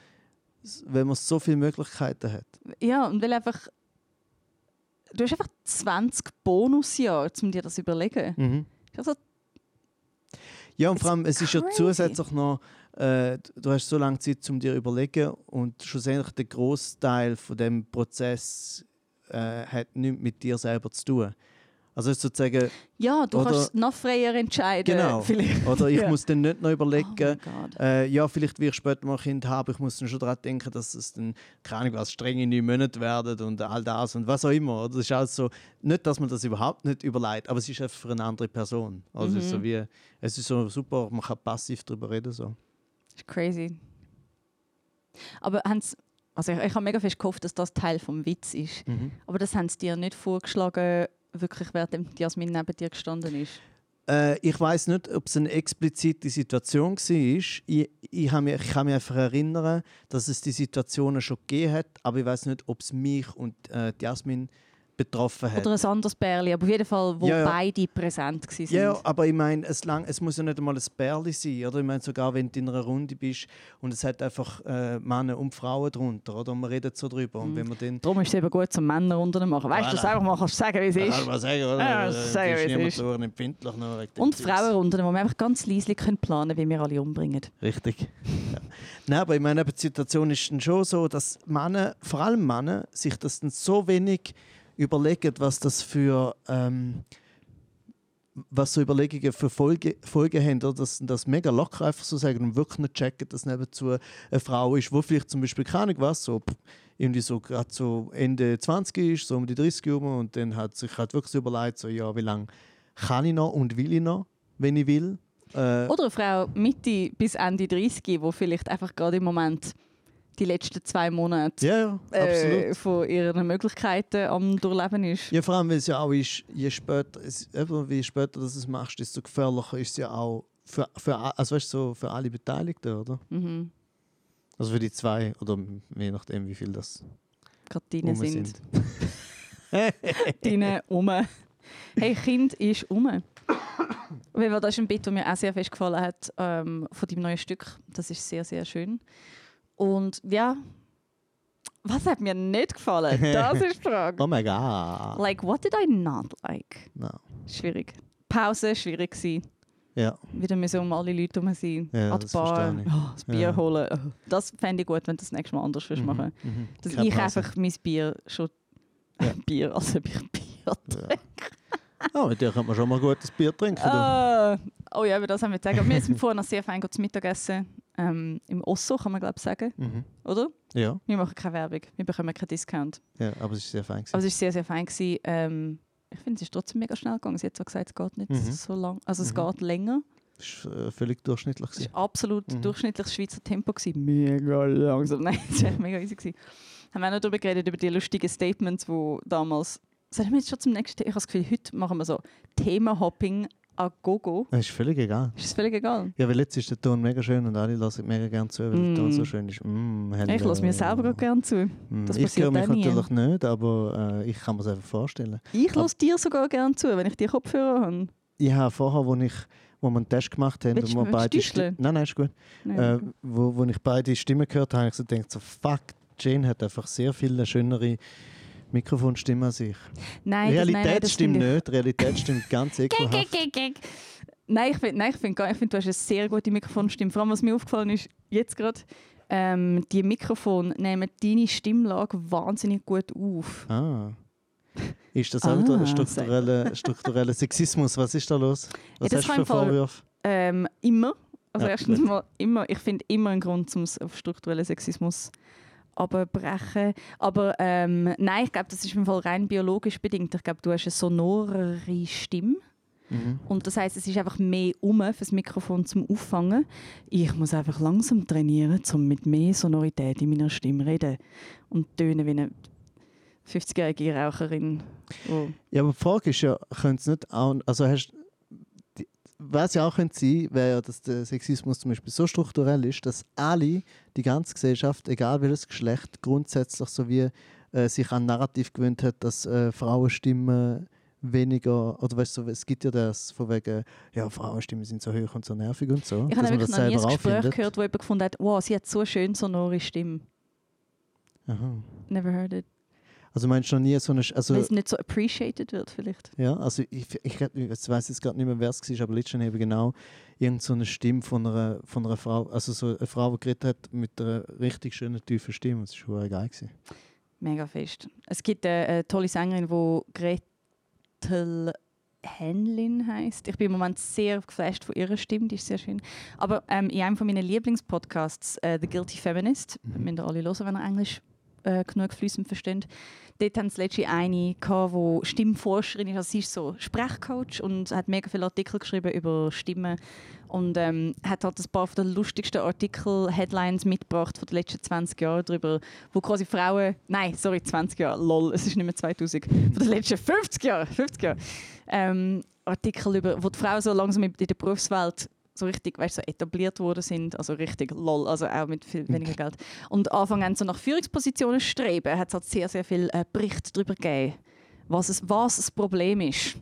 Speaker 2: wenn man so viele Möglichkeiten hat.
Speaker 1: Ja, und weil einfach. Du hast einfach 20 Bonusjahre, um dir das zu überlegen.
Speaker 2: Mhm.
Speaker 1: Also,
Speaker 2: Ja, und vor allem, es ist ja zusätzlich noch, äh, du hast so lange Zeit, um dir zu überlegen und schlussendlich der Großteil von dem Prozess äh, hat nichts mit dir selber zu tun. Also ist sozusagen,
Speaker 1: ja, du
Speaker 2: Oder-
Speaker 1: kannst noch freier entscheiden.
Speaker 2: Genau.
Speaker 1: Vielleicht.
Speaker 2: oder ich
Speaker 1: Ja.
Speaker 2: muss dann nicht noch
Speaker 1: Oh
Speaker 2: überlegen,
Speaker 1: Gott.
Speaker 2: äh, ja, vielleicht will ich später mal ein Kind haben, ich muss dann schon daran denken, dass es dann, keine Ahnung, was strenge neun Monate werden und all das und was auch immer. Oder? Das ist alles so, nicht, dass man das überhaupt nicht überlegt, aber es ist einfach für eine andere Person. Also es ist so
Speaker 1: Mhm.
Speaker 2: wie, es ist so super, man kann passiv darüber reden. So.
Speaker 1: Das ist crazy. Aber haben's, also ich, ich habe mega fest gehofft, dass das Teil vom Witz ist.
Speaker 2: Mhm.
Speaker 1: Aber das haben sie dir nicht vorgeschlagen, wirklich während Jasmin neben dir gestanden ist.
Speaker 2: Äh, ich weiß nicht, ob es eine explizite Situation war. Ich, ich, habe mich, ich kann mich einfach erinnern, dass es die Situationen schon gegeben hat, aber ich weiß nicht, ob es mich und äh, Jasmin betroffen hat.
Speaker 1: Oder ein anderes Bärli, aber auf jeden Fall, wo
Speaker 2: Ja, ja.
Speaker 1: beide präsent waren.
Speaker 2: Ja, ja, aber ich meine, es, lang, es muss ja nicht einmal ein Bärli sein. Oder? Ich meine, sogar wenn du in einer Runde bist und es hat einfach äh, Männer und Frauen drunter. Oder? Und man redet so drüber. Und
Speaker 1: Mhm.
Speaker 2: wenn man dann.
Speaker 1: Darum ist es eben gut, zum Männer unter machen. Weißt du, das
Speaker 2: Voilà.
Speaker 1: einfach mal kannst du sagen, wie es ist.
Speaker 2: kann sagen, oder?
Speaker 1: Ja,
Speaker 2: Äh,
Speaker 1: sagen,
Speaker 2: ist
Speaker 1: wie es ist.
Speaker 2: so empfindlich noch
Speaker 1: Und
Speaker 2: Zeugs.
Speaker 1: Frauenrunden, wo wir einfach ganz leise können planen wie wir alle umbringen.
Speaker 2: Richtig. ja. Nein, aber ich meine, die Situation ist dann schon so, dass Männer, vor allem Männer, sich das dann so wenig überlegen, was das für ähm, was so Überlegungen für Folge, Folgen haben, oder? dass das mega locker einfach so sagen und wirklich nicht checken, dass nebenzu eine Frau ist, wo vielleicht zum Beispiel keine was, so irgendwie so gerade so Ende 20 ist, so um die 30 herum und dann hat sich halt wirklich so überlegt, so ja, wie lange kann ich noch und will ich noch, wenn ich will. Äh,
Speaker 1: Oder eine Frau Mitte bis Ende 30, die vielleicht einfach gerade im Moment die letzten zwei Monate
Speaker 2: ja, ja,
Speaker 1: äh, von ihren Möglichkeiten am Durchleben ist.
Speaker 2: Ja, vor allem, weil es ja auch ist, je später, es, wie später das es machst, desto gefährlicher ist es ja auch für, für, also weißt, so für alle Beteiligten, oder?
Speaker 1: Mhm.
Speaker 2: Also für die zwei, oder je nachdem, wie viel das
Speaker 1: Gerade deine
Speaker 2: rum
Speaker 1: sind. Deine um. Hey, Kind ist um. Weil das ist ein Bit, das mir auch sehr fest gefallen hat ähm, von deinem neuen Stück. Das ist sehr, sehr schön. Und ja, was hat mir nicht gefallen? Das ist die Frage.
Speaker 2: Oh mein Gott.
Speaker 1: Like, what did I not like?
Speaker 2: No.
Speaker 1: Schwierig. Pause, schwierig gewesen.
Speaker 2: Ja,
Speaker 1: Wieder müssen um alle Leute herum sein.
Speaker 2: Ja,
Speaker 1: An
Speaker 2: das
Speaker 1: die Bar, oh, das Bier
Speaker 2: Ja.
Speaker 1: holen. Oh. Das fände ich gut, wenn du das nächste Mal anders würdest machen
Speaker 2: mhm.
Speaker 1: Dass
Speaker 2: Keine
Speaker 1: ich
Speaker 2: Pause.
Speaker 1: einfach mein Bier schon...
Speaker 2: Ja.
Speaker 1: Bier, also ich Bier
Speaker 2: Oh, mit dir kann man schon mal gutes Bier trinken. du.
Speaker 1: Ah, oh ja, über das haben wir sagen. Wir sind vorher noch sehr fein zu Mittagessen. Ähm, Im Osso kann man glaube ich sagen,
Speaker 2: Mhm.
Speaker 1: oder?
Speaker 2: Ja,
Speaker 1: Wir machen keine Werbung, wir bekommen keinen Discount.
Speaker 2: ja, aber es ist sehr fein.
Speaker 1: Aber
Speaker 2: gewesen.
Speaker 1: es war sehr, sehr fein. Gewesen. Ähm, ich finde, es ist trotzdem mega schnell gegangen. Sie hat zwar gesagt, es geht nicht
Speaker 2: Mhm.
Speaker 1: so lang. Also es
Speaker 2: Mhm.
Speaker 1: geht länger.
Speaker 2: Es war äh, völlig durchschnittlich.
Speaker 1: Es war absolut
Speaker 2: Mhm.
Speaker 1: durchschnittliches Schweizer Tempo. Gewesen. Mega langsam. Nein, es war echt mega easy. Gewesen. Haben wir auch noch darüber geredet, über die lustigen Statements, die damals... Sollen wir jetzt schon zum nächsten... Ich habe das Gefühl, heute machen wir so Thema-Hopping a Gogo.
Speaker 2: Es ist völlig egal.
Speaker 1: Ist das völlig egal?
Speaker 2: Ja, weil jetzt ist der Ton mega schön und alle lassen mega gerne zu, weil
Speaker 1: Mm.
Speaker 2: der Ton so schön ist. Mm,
Speaker 1: Ich lasse mir selber auch gerne zu.
Speaker 2: Mm,
Speaker 1: Das
Speaker 2: ich höre mich
Speaker 1: nie.
Speaker 2: natürlich nicht, aber äh, ich kann mir es einfach vorstellen.
Speaker 1: Ich lasse dir sogar gerne zu, wenn ich die Kopfhörer habe.
Speaker 2: Ich habe vorher, wo, ich, wo wir einen Test gemacht haben,
Speaker 1: Willst
Speaker 2: und
Speaker 1: du
Speaker 2: beide? Stimmen, nein, nein, ist gut.
Speaker 1: Nein.
Speaker 2: Äh, wo, wo ich beide Stimmen gehört habe, habe ich so gedacht, so, fuck, Jane hat einfach sehr viele schönere Mikrofonstimmen als ich.
Speaker 1: nein, das-
Speaker 2: Realität
Speaker 1: nein, nein, das
Speaker 2: stimmt nicht, Realität stimmt ganz ekelhaft.
Speaker 1: Nein, ich finde, nein, ich finde, du hast eine sehr gute Mikrofonstimme. Vor allem, was mir aufgefallen ist, jetzt gerade, ähm, die Mikrofone nehmen deine Stimmlage wahnsinnig gut auf.
Speaker 2: Ah. Ist das auch
Speaker 1: Ah,
Speaker 2: struktureller, struktureller Sexismus? Was ist da los? Was
Speaker 1: das
Speaker 2: hast du für Vorwürfe?
Speaker 1: Ähm, immer. Also
Speaker 2: Ja,
Speaker 1: erstens mal immer. Ich finde immer einen Grund, um auf strukturellen Sexismus abbrechen. Aber ähm, nein, ich glaube, das ist im Fall rein biologisch bedingt. Ich glaube, du hast eine sonorere Stimme.
Speaker 2: Mhm.
Speaker 1: Und das heißt, es ist einfach mehr um für das Mikrofon zum Auffangen. Ich muss einfach langsam trainieren, um mit mehr Sonorität in meiner Stimme zu reden und tönen wie eine 50-jährige Raucherin. Oh.
Speaker 2: Ja, aber die Frage ist ja, könnte es nicht auch. Also hast, was ja auch könnte sein, wäre ja, dass der Sexismus zum Beispiel so strukturell ist, dass alle, die ganze Gesellschaft, egal welches Geschlecht, grundsätzlich so wie äh, sich an Narrativ gewöhnt hat, dass äh, Frauenstimmen weniger, oder weißt du, es gibt ja das von wegen, ja, Frauenstimmen sind so hoch und so nervig und so.
Speaker 1: Ich habe wirklich noch nie ein Gespräch
Speaker 2: auffindet.
Speaker 1: gehört, wo jemand gefunden hat, wow, sie hat so schön sonore Stimme.
Speaker 2: Aha.
Speaker 1: Never heard it.
Speaker 2: Also meinst du noch nie so eine, also
Speaker 1: Weil es nicht so appreciated wird vielleicht.
Speaker 2: Ja, also ich, ich, ich weiß jetzt gerade nicht mehr, wer es war, aber letztens habe ich genau irgend so eine Stimme von einer, von einer Frau, also so eine Frau, die geredet hat mit einer richtig schönen, tiefen Stimme. Das war verdammt geil. Gewesen.
Speaker 1: Mega fest. Es gibt eine, eine tolle Sängerin, die Gretel Henlin heißt. Ich bin im Moment sehr geflasht von ihrer Stimme, die ist sehr schön. Aber ähm, in einem von meinen Lieblingspodcasts, äh, The Guilty Feminist,
Speaker 2: Mhm.
Speaker 1: müsst ihr alle hören, wenn ihr Englisch äh, genug fließend versteht. Dort haben sie letztens eine, gehabt, die Stimmforscherin ist. Also sie ist so Sprechcoach und hat mega viele Artikel geschrieben über Stimmen und ähm, hat halt ein paar den lustigsten Artikel, Headlines mitgebracht von den letzten 20 Jahren darüber, wo quasi Frauen, nein, sorry, 20 Jahre, lol, es ist nicht mehr 2000, von den letzten 50 Jahren, 50 Jahre, ähm, Artikel über, wo die Frauen so langsam in der Berufswelt so richtig weißt, so etabliert worden sind, also richtig lol, also auch mit viel weniger Geld. Und anfangen so nach Führungspositionen streben, hat es halt sehr, sehr viel äh, Bericht darüber gegeben, was, es, was das Problem ist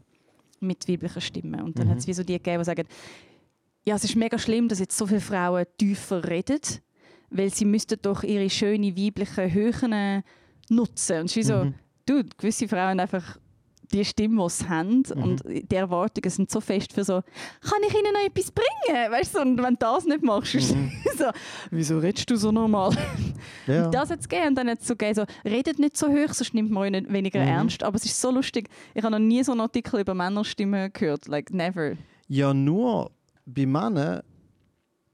Speaker 1: mit weiblichen Stimmen. Und dann
Speaker 2: Mhm.
Speaker 1: hat es wie so die gegeben, die sagen, ja, es ist mega schlimm, dass jetzt so viele Frauen tiefer reden, weil sie müssten doch ihre schönen weiblichen Höhen nutzen. Und es ist wie so,
Speaker 2: Mhm.
Speaker 1: du, gewisse Frauen einfach die Stimme, die sie haben
Speaker 2: Mhm.
Speaker 1: und die Erwartungen sind so fest für so, kann ich ihnen noch etwas bringen? Weißt du, und wenn du das nicht machst, ist
Speaker 2: Mhm.
Speaker 1: so, wieso redest du so normal?
Speaker 2: Ja.
Speaker 1: Das hat es gegeben. Und dann hat es so gegeben, so, redet nicht so hoch, sonst nimmt man euch nicht weniger
Speaker 2: Mhm.
Speaker 1: ernst. Aber es ist so lustig. Ich habe noch nie so einen Artikel über Männerstimmen gehört. Like, never.
Speaker 2: ja, nur bei Männern,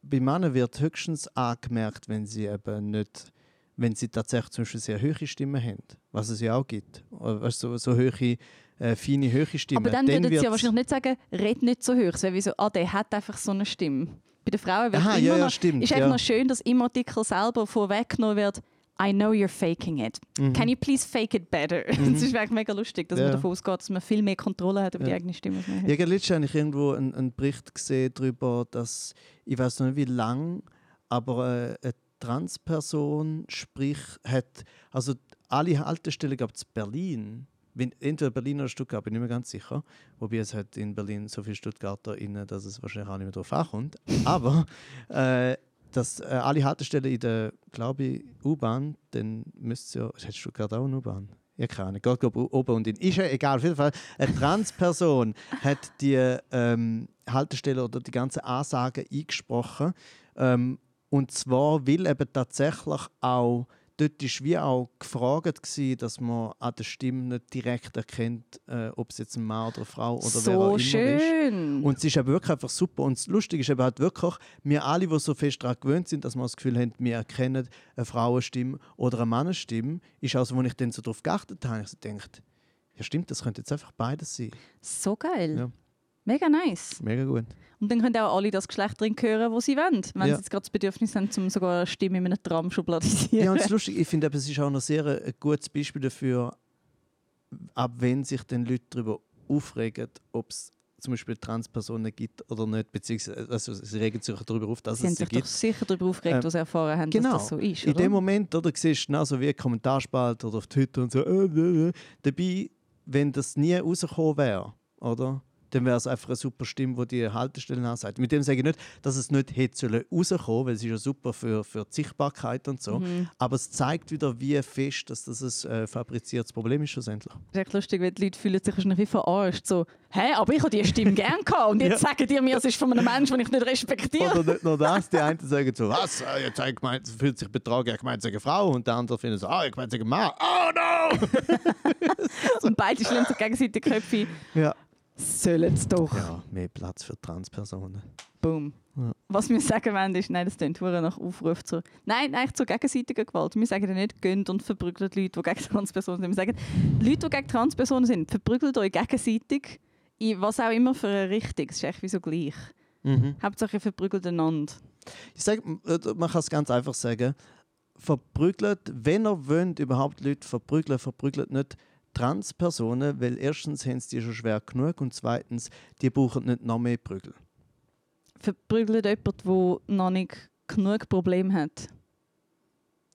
Speaker 2: bei Männern wird höchstens angemerkt, wenn sie eben nicht, wenn sie tatsächlich zum Beispiel sehr hohe Stimmen haben, was es ja auch gibt. Oder Weißt, so, so hohe, äh, feine, hohe Stimmen.
Speaker 1: Aber dann würden sie ja wahrscheinlich nicht sagen, red nicht so hoch. Es wäre wie so, ah, der hat einfach so eine Stimme. Bei den Frauen wird
Speaker 2: Aha,
Speaker 1: immer
Speaker 2: ja,
Speaker 1: noch,
Speaker 2: stimmt.
Speaker 1: ist einfach noch schön, dass im Artikel selber vorweggenommen wird, I know you're faking it.
Speaker 2: Mhm.
Speaker 1: Can you please fake it better?
Speaker 2: Mhm.
Speaker 1: Das ist wirklich mega lustig, dass
Speaker 2: Ja.
Speaker 1: man davon ausgeht, dass man viel mehr Kontrolle hat über die
Speaker 2: Ja.
Speaker 1: eigene Stimme. Man hat.
Speaker 2: Ja, letztens habe ich irgendwo einen, einen Bericht gesehen darüber, dass, ich weiß noch nicht wie lang, aber äh, eine Transperson sprich hat, also alle Haltestellen gab es in Berlin, entweder Berlin oder Stuttgart, bin ich mir ganz sicher. Wobei es hat in Berlin so viele Stuttgarter innen, dass es wahrscheinlich auch nicht mehr drauf ankommt. Aber äh, dass äh, alle Haltestellen in der, glaube ich, U-Bahn, dann müsste ja, hat Stuttgart auch eine U-Bahn? Ja, keine Ahnung, geht glaub, oben und in. Ist ja egal, auf jeden Fall. Eine Transperson hat die ähm, Haltestelle oder die ganze Ansage eingesprochen. Ähm, und zwar will eben tatsächlich auch, dort war wie auch gefragt, gewesen, dass man an der Stimme nicht direkt erkennt, äh, ob es jetzt ein Mann oder eine Frau oder wer auch
Speaker 1: so
Speaker 2: immer ist.
Speaker 1: schön.
Speaker 2: Und es ist eben wirklich einfach super. Und das Lustige ist eben halt wirklich, wir alle, die so fest daran gewöhnt sind, dass wir das Gefühl haben, wir erkennen eine Frauenstimme oder eine Mannenstimme, ist also, wo ich dann so darauf geachtet habe, ich so gedacht, ja stimmt, das könnte jetzt einfach beides sein.
Speaker 1: so geil.
Speaker 2: Ja.
Speaker 1: Mega nice.
Speaker 2: Mega gut.
Speaker 1: Und dann können auch alle das Geschlecht drin hören, wo sie wollen. Wenn
Speaker 2: Ja.
Speaker 1: sie jetzt gerade das Bedürfnis haben, um sogar eine Stimme in einem Tram schubladisieren.
Speaker 2: Ja, und das Lustige, ich finde, es ist auch noch sehr ein, ein gutes Beispiel dafür, ab wenn sich dann Leute darüber aufregen, ob es zum Beispiel Transpersonen gibt oder nicht, beziehungsweise also, sie regen sich darüber auf, dass
Speaker 1: sie haben
Speaker 2: es sie
Speaker 1: sich doch
Speaker 2: gibt.
Speaker 1: sicher darüber aufgeregt,
Speaker 2: Ähm,
Speaker 1: was sie erfahren haben,
Speaker 2: genau.
Speaker 1: dass das so ist.
Speaker 2: In
Speaker 1: oder?
Speaker 2: dem Moment, oder, siehst du genauso wie ein Kommentarspalt oder auf Twitter und so, äh, äh, äh. dabei, wenn das nie rausgekommen wäre, oder? Dann wäre es einfach eine super Stimme, die die Haltestellen ansagt. Mit dem sage ich nicht, dass es nicht hätte sollen rauskommen, weil es ist ja super für, für die Sichtbarkeit und so.
Speaker 1: Mhm.
Speaker 2: Aber es zeigt wieder, wie fest dass das ein äh, fabriziertes Problem ist schlussendlich.
Speaker 1: Das ist echt lustig, weil die Leute fühlen sich wahrscheinlich wie verarscht. So, hä, aber ich habe diese Stimme gern gehabt und jetzt
Speaker 2: Ja.
Speaker 1: sagen die mir, es ist von einem Menschen, den ich nicht respektiere.
Speaker 2: Oder nicht nur das, die einen sagen so, was, äh, jetzt habe ich gemeint, fühlt sich betragen, ich gemeint, eine Frau. Und der andere findet so, ah, ich gemeint, ein Mann. Oh no!
Speaker 1: Und beide schlagen sich gegenseitig Köpfe.
Speaker 2: ja.
Speaker 1: Sollen es doch.
Speaker 2: ja, mehr Platz für Transpersonen.
Speaker 1: Boom.
Speaker 2: Ja.
Speaker 1: Was wir sagen wollen, ist, nein, das klingt nach Aufruf zu. Nein, eigentlich zur gegenseitigen Gewalt. Wir sagen ja nicht, gönnt und verprügelt Leute, die gegen Transpersonen sind. Wir sagen, Leute, die gegen Transpersonen sind, verprügelt euch gegenseitig in was auch immer für eine Richtung. Es ist echt wie so gleich.
Speaker 2: Mhm.
Speaker 1: Hauptsache, verprügelt einander.
Speaker 2: Ich sag, äh, man kann es ganz einfach sagen. Verprügelt, wenn ihr wollt, überhaupt Leute verprügeln, verprügelt nicht Transpersonen, weil erstens haben sie die schon schwer genug und zweitens, die brauchen nicht noch mehr Prügel.
Speaker 1: verprügelt jemand, der noch nicht genug Probleme hat.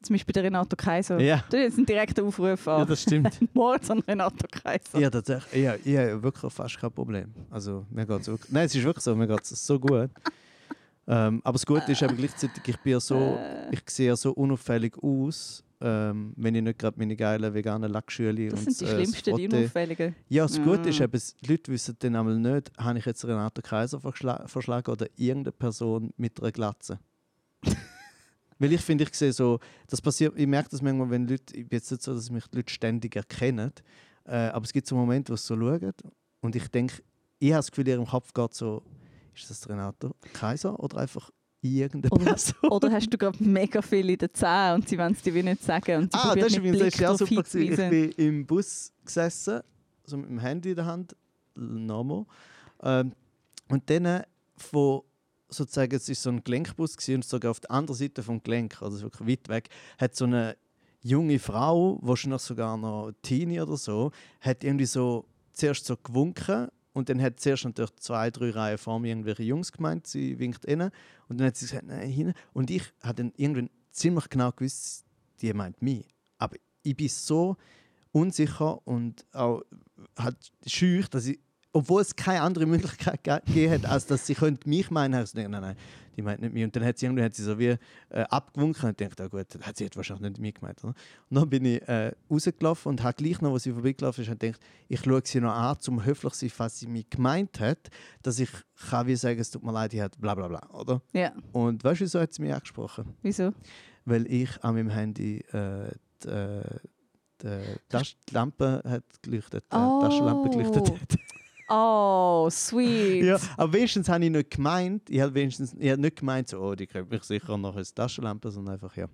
Speaker 1: Zum Beispiel der Renato Kaiser.
Speaker 2: Ja.
Speaker 1: Das ist jetzt ein direkter Aufruf
Speaker 2: Ja,
Speaker 1: an
Speaker 2: das stimmt.
Speaker 1: Mord an Renato Kaiser.
Speaker 2: Ja, tatsächlich. Ja, ich habe wirklich fast kein Problem. Also, mir geht's wirklich. Nein, es ist wirklich so, mir geht es so gut. ähm, aber das Gute ist aber gleichzeitig, ich bin ja so,
Speaker 1: Äh.
Speaker 2: ich sehe ja so unauffällig aus, ähm, wenn ich nicht gerade meine geilen veganen Lackschüle
Speaker 1: Das
Speaker 2: und
Speaker 1: sind die
Speaker 2: äh, das
Speaker 1: schlimmsten, die
Speaker 2: Frotte-
Speaker 1: unauffälligen.
Speaker 2: Ja, das Gute ist
Speaker 1: Ah.
Speaker 2: eben, die Leute wissen dann einmal nicht, habe ich jetzt Renato Kaiser verschla verschlagen oder irgendeine Person mit einer Glatze. Weil ich finde, ich sehe so, das passiert, ich merke das manchmal, wenn Leute, ich bin jetzt nicht so, dass mich die Leute ständig erkennen, äh, aber es gibt so Momente, wo sie so schauen und ich denke, ich habe das Gefühl, in ihrem Kopf geht so, ist das Renato Kaiser oder einfach irgendeine
Speaker 1: Oder-
Speaker 2: Person?
Speaker 1: Oder hast du gerade mega viel in den Zähnen und sie wollen es dir wie nicht sagen und sie
Speaker 2: Ah, das übrigens
Speaker 1: Blick
Speaker 2: letztes Jahr super. Ich bin im Bus gesessen, so mit dem Handy in der Hand, normal. Ähm, und dann von sozusagen, es ist so ein Gelenkbus gewesen, und sogar auf der anderen Seite vom Gelenk, also wirklich weit weg, hat so eine junge Frau, wahrscheinlich sogar noch Teenie oder so, hat irgendwie so zuerst so gewunken und dann hat zuerst natürlich zwei, drei Reihen vor mir irgendwelche Jungs gemeint, sie winkt innen und dann hat sie gesagt, nein, hin. Und ich habe dann irgendwann ziemlich genau gewusst, die meint mich. Aber ich bin so unsicher und auch halt schüch, dass ich, obwohl es keine andere Möglichkeit ge- gegeben hat, als dass sie könnte mich meinen, gedacht, nein, nein, die meint nicht mich. Und dann hat sie irgendwann hat sie so wie äh, abgewunken und ich dachte, oh gut, hat sie hat wahrscheinlich nicht mich gemeint. Oder? Und dann bin ich äh, rausgelaufen und habe gleich noch, als sie vorbeigelaufen ist, gedacht, ich schaue sie noch an, um höflich zu sein, falls sie mich gemeint hat, dass ich kann wie sagen, es tut mir leid, ich hat bla bla bla, oder?
Speaker 1: Ja,
Speaker 2: Und weißt du, wieso hat sie mich angesprochen?
Speaker 1: wieso?
Speaker 2: Weil ich an meinem Handy äh, die, äh, die, die Lampe hat geleuchtet, die
Speaker 1: Oh.
Speaker 2: Taschenlampe geleuchtet hat.
Speaker 1: Oh, sweet.
Speaker 2: ja, aber wenigstens habe ich nicht gemeint, ich habe wenigstens ich habe nicht gemeint, so, oh, die kriegt mich sicher noch als Taschenlampe, sondern einfach, ja.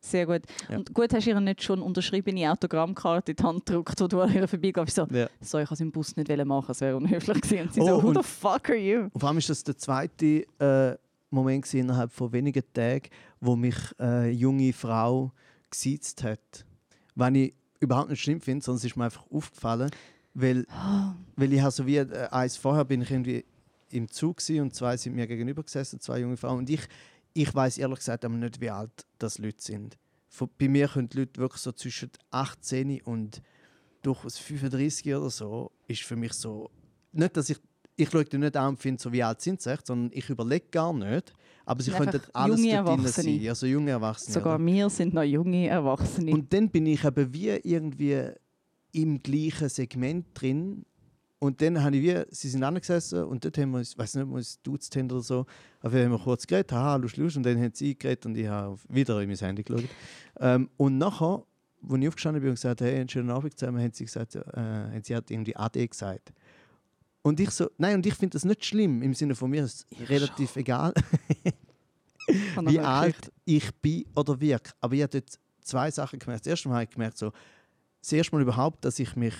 Speaker 1: Sehr gut.
Speaker 2: Ja.
Speaker 1: Und gut, hast du ihr nicht schon unterschriebene Autogrammkarte in die Hand gedruckt, wo du an ihr vorbeigehst? So,
Speaker 2: ja.
Speaker 1: so, ich kann es im Bus nicht machen, es wäre unhöflich gewesen. Und sie
Speaker 2: Oh,
Speaker 1: so, who the fuck are you?
Speaker 2: Und vor allem ist das der zweite äh, Moment gewesen, innerhalb von wenigen Tagen, wo mich eine junge Frau gesiezt hat. Was ich überhaupt nicht schlimm finde, sondern es ist mir einfach aufgefallen, weil, weil ich habe so wie äh, eins vorher bin ich irgendwie im Zug und zwei sind mir gegenüber gesessen, zwei junge Frauen. Und ich, ich weiß ehrlich gesagt aber nicht, wie alt das Leute sind. Von, bei mir können die Leute wirklich so zwischen 18 und durchaus 35 oder so, ist für mich so, nicht, dass ich ich schaue die nicht an und finde, so wie alt sind sie, echt, sondern ich überlege gar nicht. Aber sie könnten alles
Speaker 1: junge Erwachsene.
Speaker 2: sein. Also junge Erwachsene.
Speaker 1: Sogar
Speaker 2: oder?
Speaker 1: wir sind noch junge Erwachsene.
Speaker 2: Und dann bin ich eben wie irgendwie im gleichen Segment drin. Und dann habe ich wie, sie sind angesessen und dort haben wir uns, weiß nicht, ob wir uns duzt haben oder so, aber haben wir kurz geredet, haha, lust, lust, und dann haben sie geredet und ich habe wieder in mein Handy geschaut. Ähm, und nachher, als ich aufgestanden bin und gesagt habe, hey, einen schönen Abend zusammen, haben sie gesagt, äh, haben sie hat irgendwie AD gesagt. Und ich so, nein, und ich finde das nicht schlimm, im Sinne von mir ist es relativ egal,
Speaker 1: Von
Speaker 2: wie alt ich bin oder wirke. Aber ich habe dort zwei Sachen gemerkt. Das erste Mal habe ich gemerkt, so, das erste Mal überhaupt, dass ich mich,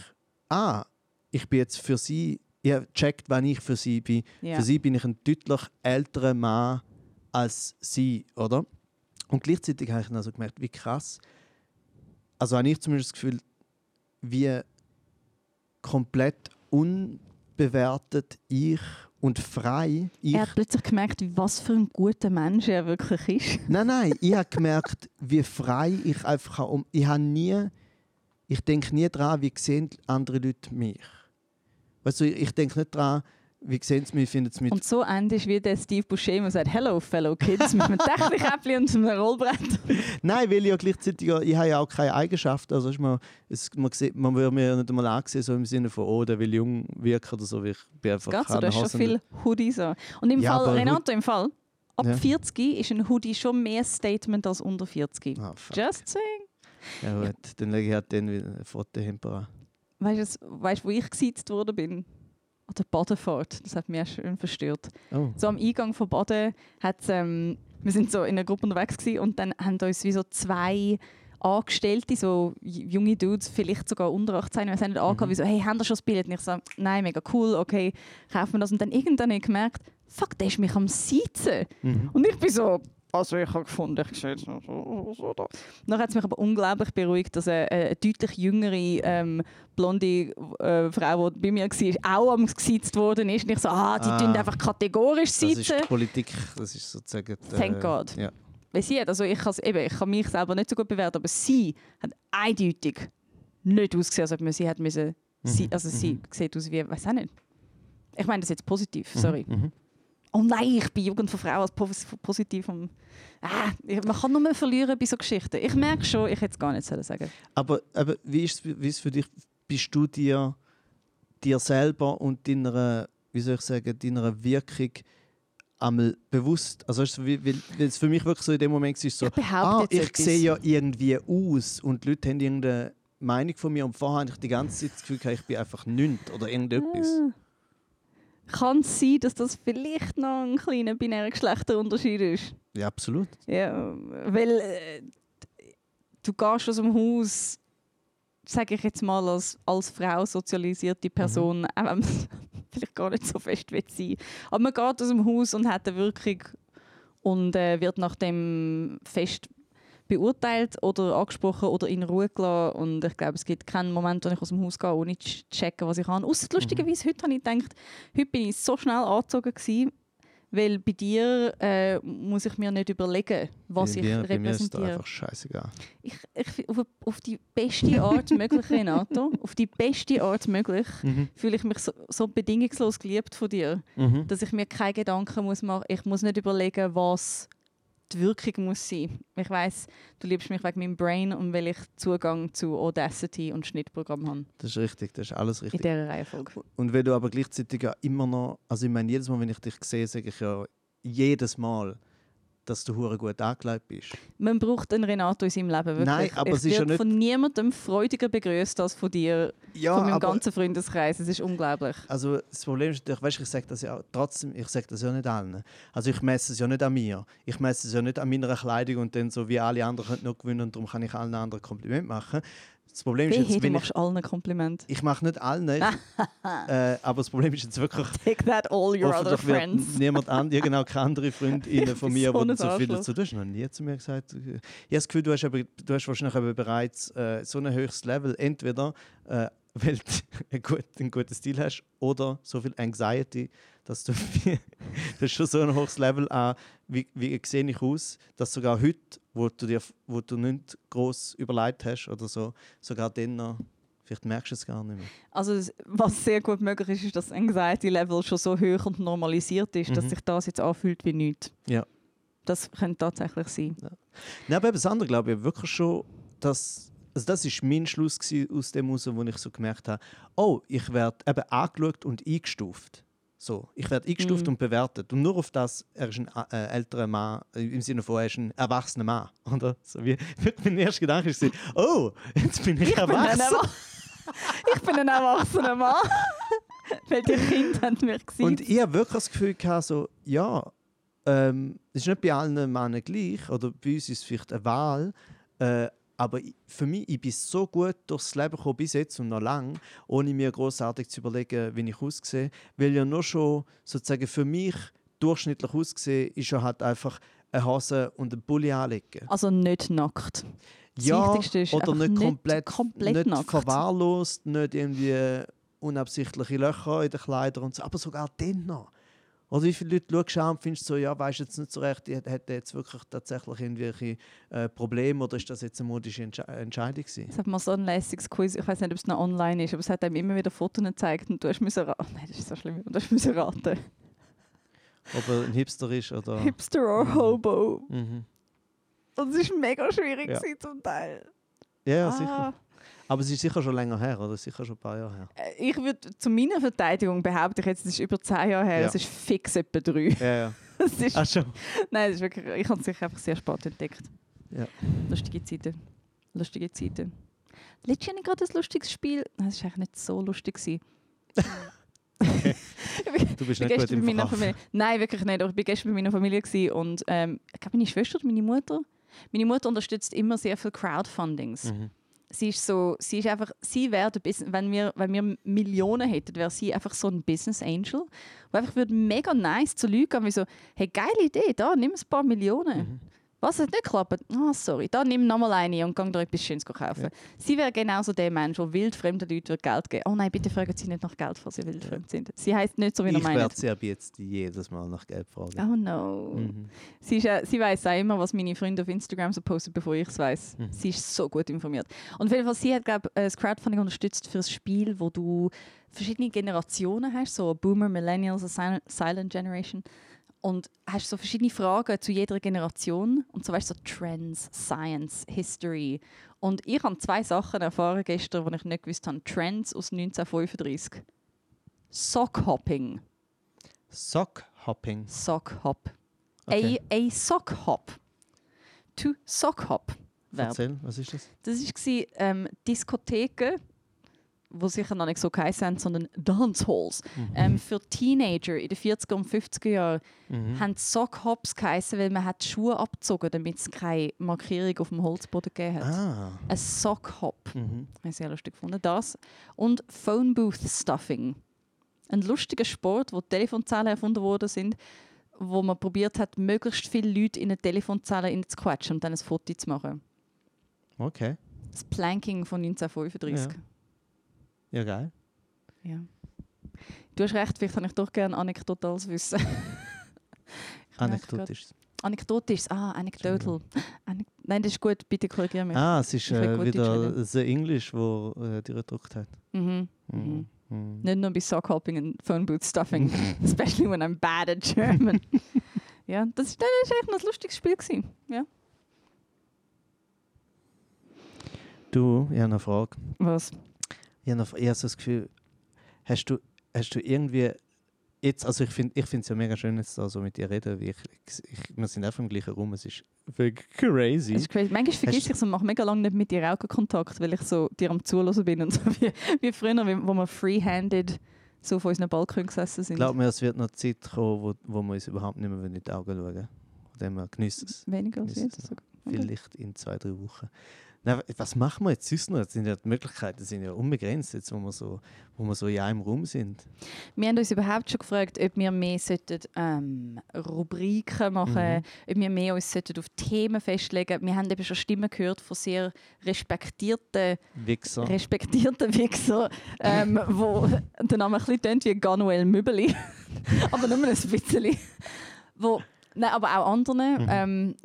Speaker 2: ah, ich bin jetzt für sie, ich habe gecheckt, wann ich für sie bin.
Speaker 1: Ja.
Speaker 2: Für sie bin ich ein deutlich älterer Mann als sie, oder? Und gleichzeitig habe ich dann also gemerkt, wie krass, also habe ich zumindest das Gefühl, wie komplett unbewertet ich und frei ich
Speaker 1: Er hat plötzlich gemerkt, was für ein guter Mensch er wirklich ist.
Speaker 2: Nein, nein, ich habe gemerkt, wie frei ich einfach um. Ich habe nie, ich denke nie daran, wie sehen andere Leute mich. Du, ich, denke nicht daran, wie sehen sie mich, finden sie mich.
Speaker 1: Und so endest wie der Steve Buscemi sagt, hello fellow kids, mit einem Technikkäppli und einem Rollbrett.
Speaker 2: Nein, weil ich ja gleichzeitig, ich habe ja auch keine Eigenschaft. Also ist man, es, man, sieht, man würde mir nicht einmal ansehen, so im Sinne von, oh, der will jung wirken oder so. Ich bin einfach
Speaker 1: Geht so, du hast schon viel Hoodies an. Und im
Speaker 2: Ja,
Speaker 1: Fall, Renato, im Fall, ab
Speaker 2: Ja.
Speaker 1: 40 ist ein Hoodie schon mehr Statement als unter 40.
Speaker 2: Ah, fuck.
Speaker 1: Just saying.
Speaker 2: Ja, gut, dann lege ich halt den wieder ein Foto hinter.
Speaker 1: Weißt du, weißt, wo ich gesitzt worden bin? An der Badefahrt. Das hat mich auch schön verstört.
Speaker 2: Oh.
Speaker 1: So am Eingang von Baden hat ähm, wir sind so in einer Gruppe unterwegs gewesen und dann haben uns wie so zwei Angestellte, so junge Dudes, vielleicht sogar unter 18, wir haben nicht angehabt, wie so, hey, haben wir schon das Bild? Und ich so, nein, mega cool, okay, kaufen wir das. Und dann irgendwann habe ich gemerkt, fuck, der ist mich am Sitzen.
Speaker 2: Mhm.
Speaker 1: Und ich bin so, also ich habe gefunden, ich sehe so, so, so da. Dann hat es mich aber unglaublich beruhigt, dass eine, eine deutlich jüngere ähm, blonde äh, Frau, die bei mir war, auch am gesitzt worden ist. Und ich so, ah, die
Speaker 2: Ah.
Speaker 1: tun einfach kategorisch
Speaker 2: Das ist
Speaker 1: sitzen.
Speaker 2: die Politik, das ist sozusagen... äh,
Speaker 1: Thank God.
Speaker 2: Ja.
Speaker 1: Weil sie hat, also ich, eben, ich kann mich selber nicht so gut bewerten, aber sie hat eindeutig nicht ausgesehen, als ob man sie hat müssen. Sie,
Speaker 2: Mhm,
Speaker 1: also sie sieht aus wie, weiß auch nicht. Ich meine das jetzt positiv, sorry.
Speaker 2: Mhm.
Speaker 1: Oh nein, ich bin Jugend von Frauen als pos- positiv. Ah, man kann nur mehr verlieren bei so Geschichten. Ich merke schon, ich hätte es gar nicht sollen sagen.
Speaker 2: Aber, aber wie ist es wie ist es für dich? Bist du dir, dir selber und deiner, wie soll ich sagen, deiner Wirkung einmal bewusst? Also es, weil, weil es für mich wirklich so in dem Moment war, so,
Speaker 1: Ich
Speaker 2: ah, ich sehe ja irgendwie aus und die Leute haben irgendeine Meinung von mir und vorher hatte ich die ganze Zeit das Gefühl, ich bin einfach nichts oder irgendetwas.
Speaker 1: Kann es sein, dass das vielleicht noch ein kleiner binärer Geschlechterunterschied ist?
Speaker 2: Ja, absolut.
Speaker 1: Ja, weil äh, du gehst aus dem Haus, sage ich jetzt mal, als, als Frau sozialisierte Person, auch wenn man vielleicht gar nicht so fest will sein. Aber man geht aus dem Haus und hat eine Wirkung und äh, wird nach dem fest beurteilt oder angesprochen oder in Ruhe gelassen. Und ich glaube, es gibt keinen Moment, wo ich aus dem Haus gehe, ohne zu checken, was ich habe. Ausser lustigerweise, heute habe ich gedacht, heute bin ich so schnell angezogen gewesen, weil bei dir äh, muss ich mir nicht überlegen, was
Speaker 2: bei
Speaker 1: ich
Speaker 2: mir, bei mir ist
Speaker 1: repräsentiere.
Speaker 2: einfach scheißegal.
Speaker 1: Ich, ich, auf, auf die beste Art möglich, Renato, auf die beste Art möglich,
Speaker 2: Mhm.
Speaker 1: fühle ich mich so, so bedingungslos geliebt von dir,
Speaker 2: Mhm.
Speaker 1: dass ich mir keine Gedanken muss machen. Ich muss nicht überlegen, was die Wirkung muss sein. Ich weiß, du liebst mich wegen meinem Brain und weil ich Zugang zu Audacity und Schnittprogramm habe
Speaker 2: Das ist richtig, das ist alles
Speaker 1: in
Speaker 2: richtig.
Speaker 1: dieser Reihenfolge.
Speaker 2: Und wenn du aber gleichzeitig ja immer noch, also ich meine, jedes Mal, wenn ich dich sehe, sage ich ja jedes Mal, dass du hure gut angelegt bist.
Speaker 1: Man braucht einen Renato in seinem Leben wirklich.
Speaker 2: Nein, aber
Speaker 1: ich
Speaker 2: es ist ja nicht-
Speaker 1: von niemandem freudiger begrüßt als von dir,
Speaker 2: Ja,
Speaker 1: von meinem
Speaker 2: aber
Speaker 1: ganzen Freundeskreis. Es ist unglaublich.
Speaker 2: also das Problem ist natürlich, weißt, ich sage das ja trotzdem, ich sage das ja nicht allen. Also ich messe es ja nicht an mir. Ich messe es ja nicht an meiner Kleidung und dann so wie alle anderen können noch gewinnen und darum kann ich allen anderen Kompliment machen. Das Problem ist jetzt,
Speaker 1: du
Speaker 2: wenn ich,
Speaker 1: machst allen ein Kompliment.
Speaker 2: ich mache nicht allen, äh, aber das Problem ist jetzt wirklich,
Speaker 1: Take that all your other friends.
Speaker 2: niemand an, ja genau, keine andere Freundinnen von mir,
Speaker 1: so
Speaker 2: die so viel dazu. Du hast noch nie zu mir gesagt. Ich habe das Gefühl, du hast, aber, du hast wahrscheinlich aber bereits äh, so ein höchstes Level. Entweder, äh, weil du einen, gut, einen guten Stil hast oder so viel Anxiety, dass du, du hast schon so ein hohes Level an, wie, wie sehe ich aus, dass sogar heute, wo du dir wo du nicht groß überlegt hast oder so, sogar dann noch, vielleicht merkst du es gar nicht mehr.
Speaker 1: Also was sehr gut möglich ist, ist, dass das Anxiety-Level schon so hoch und normalisiert ist, dass
Speaker 2: Mhm.
Speaker 1: sich das jetzt anfühlt wie nichts.
Speaker 2: Ja.
Speaker 1: Das könnte tatsächlich sein.
Speaker 2: Nein, aber das andere glaube ich wirklich schon, dass. Also das ist mein Schluss aus dem heraus, wo ich so gemerkt habe, oh, ich werde eben angeschaut und eingestuft. So, ich werde eingestuft
Speaker 1: Mhm.
Speaker 2: und bewertet. Und nur auf das, er ist ein äh, älterer Mann, äh, im Sinne von, er ist ein erwachsener Mann. Oder? So wie, mein erster Gedanke war, oh, jetzt bin ich,
Speaker 1: Ich bin,
Speaker 2: erwachsen.
Speaker 1: Erwa- ich bin ein erwachsener Mann. Weil die Kinder haben mich gesehen.
Speaker 2: Und ich habe wirklich das Gefühl gehabt, so, ja, ähm, es ist nicht bei allen Männern gleich, oder bei uns ist es vielleicht eine Wahl, äh, aber für mich, ich bin so gut durchs Leben gekommen, bis jetzt und noch lang, ohne mir großartig zu überlegen, wie ich aussehe, weil ja nur schon sozusagen für mich durchschnittlich ausgesehen ist ja halt einfach eine Hose und ein Pulli anlegen.
Speaker 1: also nicht nackt. Das
Speaker 2: Ja, oder nicht
Speaker 1: nicht
Speaker 2: komplett,
Speaker 1: komplett
Speaker 2: nicht
Speaker 1: nackt.
Speaker 2: verwahrlost, nicht irgendwie unabsichtliche Löcher in den Kleidern und so, aber sogar dann noch. Oder wie viele Leute schaust du an und findest so, ja, weißt jetzt nicht so recht, die hat jetzt wirklich tatsächlich irgendwelche äh, Probleme oder ist das jetzt eine modische Entsche Entscheidung gewesen?
Speaker 1: Es hat mal so ein lässiges Quiz, ich weiß nicht, ob es noch online ist, aber es hat einem immer wieder Fotos gezeigt und du hast müssen raten. Nein, das ist so schlimm. Und du hast müssen raten.
Speaker 2: Ob er ein Hipster ist oder...
Speaker 1: Hipster or Hobo.
Speaker 2: Mhm.
Speaker 1: Und es war mega schwierig
Speaker 2: Ja.
Speaker 1: zum Teil.
Speaker 2: Ja, ja,
Speaker 1: Ah.
Speaker 2: sicher. Aber es ist sicher schon länger her, oder? Sicher schon ein paar Jahre her.
Speaker 1: Äh, Ich würde zu meiner Verteidigung behaupte ich jetzt, es ist über zehn Jahre her,
Speaker 2: Ja.
Speaker 1: es ist fix etwa drei.
Speaker 2: Ja, ja.
Speaker 1: Es ist,
Speaker 2: Ach schon.
Speaker 1: nein, es ist wirklich, ich habe es sicher einfach sehr spät entdeckt.
Speaker 2: Ja.
Speaker 1: Lustige Zeiten. Lustige Zeiten. Letztes Jahr hatte ich gerade ein lustiges Spiel. Nein, es war eigentlich nicht so lustig. gewesen.
Speaker 2: Du bist nicht gut im
Speaker 1: meiner. Familie. Nein, wirklich nicht. Aber ich war gestern bei meiner Familie und ähm, ich glaube, meine Schwester oder meine Mutter. Meine Mutter unterstützt immer sehr viel Crowdfundings.
Speaker 2: Mhm.
Speaker 1: Sie ist so, sie ist einfach, sie wäre wenn wir, wenn wir Millionen hätten, wäre sie einfach so ein Business Angel, wo einfach würde mega nice zu Leuten gehen, wie so, hey, geile Idee, da, nimm ein paar Millionen.
Speaker 2: Mhm.
Speaker 1: Was hat nicht geklappt? Ah, sorry. Dann nimm nochmal eine und geh dir etwas Schönes kaufen.
Speaker 2: Ja.
Speaker 1: Sie wäre genauso der Mensch, der wildfremden Leuten würde Geld geben Oh nein, bitte fragen Sie nicht nach Geld, falls Sie wildfremd sind. Sie heißt nicht so, wie er
Speaker 2: Ich
Speaker 1: meint.
Speaker 2: werde sie ab jetzt jedes Mal nach Geld fragen.
Speaker 1: Oh no.
Speaker 2: Mhm.
Speaker 1: Sie, ist, äh, sie weiß auch immer, was meine Freunde auf Instagram so posten, bevor ich es weiß.
Speaker 2: Mhm.
Speaker 1: Sie ist so gut informiert. Und auf jeden Fall, sie hat, glaube das Crowdfunding unterstützt für ein Spiel, wo du verschiedene Generationen hast, so Boomer, Millennials, Silent Generation. Und hast so verschiedene Fragen zu jeder Generation. Und so weißt so Trends, Science, History. Und ich habe zwei Sachen erfahren gestern, die ich nicht gewusst habe. Trends aus 1935. Sockhopping.
Speaker 2: Sockhopping.
Speaker 1: Sockhop.
Speaker 2: Okay.
Speaker 1: A, a sock hop. To sock hop. Verb.
Speaker 2: Erzähl, was ist das?
Speaker 1: Das war ähm, Diskotheken, die sicher noch nicht so geheißen haben, sondern Dancehalls. Ähm, für Teenager in den 40er und 50er Jahren
Speaker 2: Mhm.
Speaker 1: haben Sockhops geheißen, weil man hat die Schuhe abgezogen damit es keine Markierung auf dem Holzboden gegeben hat.
Speaker 2: Ah.
Speaker 1: Ein Sockhop.
Speaker 2: Mhm.
Speaker 1: Habe ich sehr lustig gefunden. Das. Und Phone Booth Stuffing. Ein lustiger Sport, wo Telefonzellen erfunden worden sind, wo man probiert hat, möglichst viele Leute in eine Telefonzelle zu quetschen und dann ein Foto zu machen.
Speaker 2: Okay.
Speaker 1: Das Planking von 1935.
Speaker 2: Ja, geil.
Speaker 1: Ja. Du hast recht, vielleicht habe ich doch gerne anekdotales Wissen.
Speaker 2: Anekdotisch.
Speaker 1: Anekdotisch, ah, anecdotal. Anek Nein, das ist gut, bitte korrigiere mich.
Speaker 2: Ah, es ist äh, wieder The English, wo äh, die gedruckt hat.
Speaker 1: Mhm.
Speaker 2: Mhm.
Speaker 1: Mhm.
Speaker 2: Mhm.
Speaker 1: Nicht nur bei Sockhopping und Phone Booth Stuffing, especially when I'm bad at German. ja, das ist, das ist echt noch ein lustiges Spiel. Gewesen. Ja.
Speaker 2: Du, ich habe eine Frage.
Speaker 1: Was?
Speaker 2: Ich habe habe so das Gefühl, hast du, hast du irgendwie jetzt, also ich finde ich es ja mega schön, jetzt da so mit dir reden, wie ich, ich, wir sind einfach im gleichen Raum, es ist wirklich crazy.
Speaker 1: Es ist crazy. Manchmal vergesse ich es und mache mega lange nicht mit dir Augenkontakt, weil ich so dir am Zuhören bin und so wie, wie früher, wo wir freehanded so auf unseren Balkon gesessen
Speaker 2: Ich
Speaker 1: sind.
Speaker 2: glaube mir, es wird noch Zeit kommen, wo, wo wir uns überhaupt nicht mehr in die Augen schauen. Von dem her genießt es.
Speaker 1: Weniger als jetzt.
Speaker 2: Vielleicht in zwei, drei Wochen. Was machen wir jetzt sonst noch? Jetzt sind ja die Möglichkeiten sind ja unbegrenzt, jetzt, wo wir so, wo wir so in einem Raum sind.
Speaker 1: Wir haben uns überhaupt schon gefragt, ob wir mehr sollten, ähm, Rubriken machen
Speaker 2: Mhm.
Speaker 1: ob wir mehr uns sollten auf Themen festlegen Wir haben eben schon Stimmen gehört von sehr respektierten,
Speaker 2: Wichser.
Speaker 1: respektierten Wichser, ähm, wo der Name ein bisschen tönt wie Ganuel Mübeli, aber nur ein bisschen. wo, nein, aber auch anderen.
Speaker 2: Mhm.
Speaker 1: Ähm,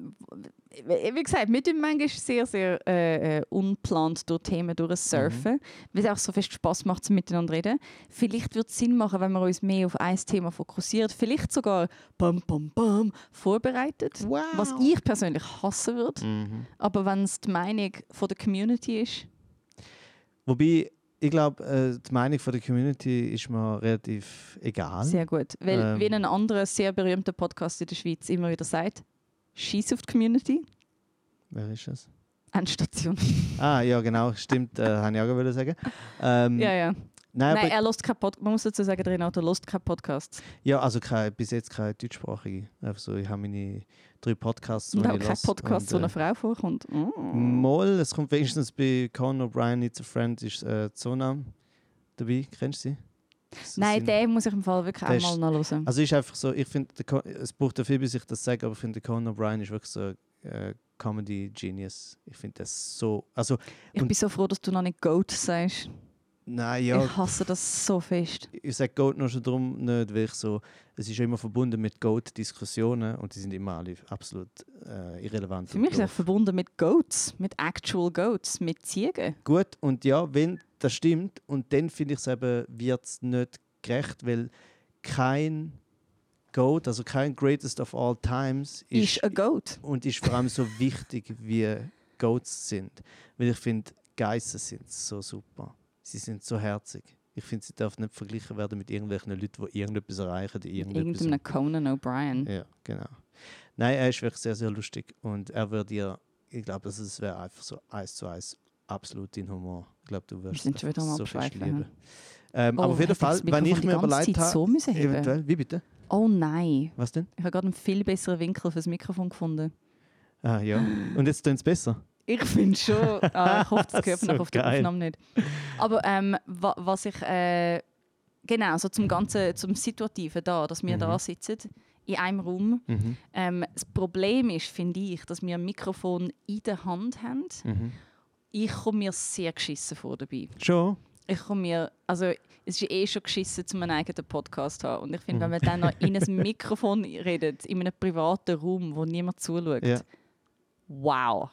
Speaker 1: wie wie gesagt, mit dem manchmal sehr, sehr äh, äh, unplant durch Themen durchsurfen, weil es auch so fest Spaß macht, zum miteinander reden. Vielleicht wird es Sinn machen, wenn wir uns mehr auf ein Thema fokussiert, vielleicht sogar bam, bam, bam, vorbereitet,
Speaker 2: wow.
Speaker 1: was ich persönlich hassen würde.
Speaker 2: Mhm.
Speaker 1: Aber wenn es die Meinung von der Community ist,
Speaker 2: Wobei, ich glaube, äh, die Meinung von der Community ist mir relativ egal.
Speaker 1: sehr gut. Weil,
Speaker 2: Ähm.
Speaker 1: wie ein anderer sehr berühmter Podcast in der Schweiz immer wieder sagt, schieß auf die Community,
Speaker 2: Wer ist das?
Speaker 1: Endstation.
Speaker 2: Ah, ja, genau, stimmt, äh, habe ich auch wollen sagen. Ähm,
Speaker 1: ja, ja.
Speaker 2: Nein,
Speaker 1: Nein, er lost keinen Podcast. Man muss dazu sagen, Renato lost keinen Podcast.
Speaker 2: ja, also keine, bis jetzt keine deutschsprachige. Einfach so, ich habe meine drei Podcasts,
Speaker 1: Und auch
Speaker 2: ich
Speaker 1: kein Podcast, wo
Speaker 2: und,
Speaker 1: eine
Speaker 2: äh,
Speaker 1: Frau vorkommt. Mm.
Speaker 2: Moll, es kommt wenigstens bei Conor O'Brien, It's a Friend, ist äh, Zonam dabei. Kennst du sie?
Speaker 1: Nein, den muss ich im Fall wirklich mal nachhören.
Speaker 2: Also ist einfach so, ich finde, es braucht ja viel, bis ich das sage, aber ich finde, Conor O'Brien ist wirklich so äh, Comedy Genius. Ich finde das so, also,
Speaker 1: ich bin so froh, dass du noch nicht Goat sagst.
Speaker 2: Nein, ja,
Speaker 1: Ich hasse das so fest.
Speaker 2: ich sage Goat nur schon darum nicht, weil ich so, es ist ja immer verbunden mit Goat-Diskussionen und die sind immer alle absolut äh, irrelevant.
Speaker 1: Für mich ist es verbunden mit Goats, mit actual Goats, mit Ziegen.
Speaker 2: Gut, und ja, wenn das stimmt, und dann finde ich es eben, wird es nicht gerecht, weil kein Goat, also kein Greatest of All Times ist,
Speaker 1: Ist ein Goat.
Speaker 2: und ist vor allem so wichtig, wie Goats sind. Weil ich finde, Geissen sind so super. Sie sind so herzig. Ich finde, sie dürfen nicht verglichen werden mit irgendwelchen Leuten, die irgendetwas erreichen, die irgendetwas...
Speaker 1: Irgendeinem Conan O'Brien.
Speaker 2: Ja, genau. Nein, er ist wirklich sehr, sehr lustig und er wird dir, ich glaube, es wäre einfach so eins zu eins absolut dein Humor. Ich glaube, du wirst
Speaker 1: sind schon wieder am
Speaker 2: so fest lieben. Ähm,
Speaker 1: Oh,
Speaker 2: aber auf jeden
Speaker 1: hätte ich
Speaker 2: Fall,
Speaker 1: das
Speaker 2: wenn ich mir überlegt habe,
Speaker 1: so
Speaker 2: eventuell, wie bitte?
Speaker 1: Oh nein.
Speaker 2: Was denn?
Speaker 1: Ich habe gerade einen viel besseren Winkel fürs Mikrofon gefunden.
Speaker 2: Ah ja. Und jetzt tun es besser.
Speaker 1: Ich finde schon. Ah, ich hoffe, das hört man
Speaker 2: So
Speaker 1: auch auf der
Speaker 2: geil.
Speaker 1: Aufnahme nicht. Aber ähm, wa was ich. Äh, genau, so zum ganzen zum Situativen da, dass wir
Speaker 2: Mhm.
Speaker 1: da sitzen in einem Raum.
Speaker 2: Mhm.
Speaker 1: Ähm, das Problem ist, finde ich, dass wir ein Mikrofon in der Hand haben.
Speaker 2: Mhm.
Speaker 1: Ich komme mir sehr geschissen vor dabei.
Speaker 2: Schon?
Speaker 1: Ich komme mir, also es ist eh schon geschissen, zu einem eigenen Podcast zu haben. Und ich finde, wenn
Speaker 2: Mhm.
Speaker 1: man dann noch in ein Mikrofon redet, in einem privaten Raum, wo niemand zuschaut,
Speaker 2: Ja.
Speaker 1: wow.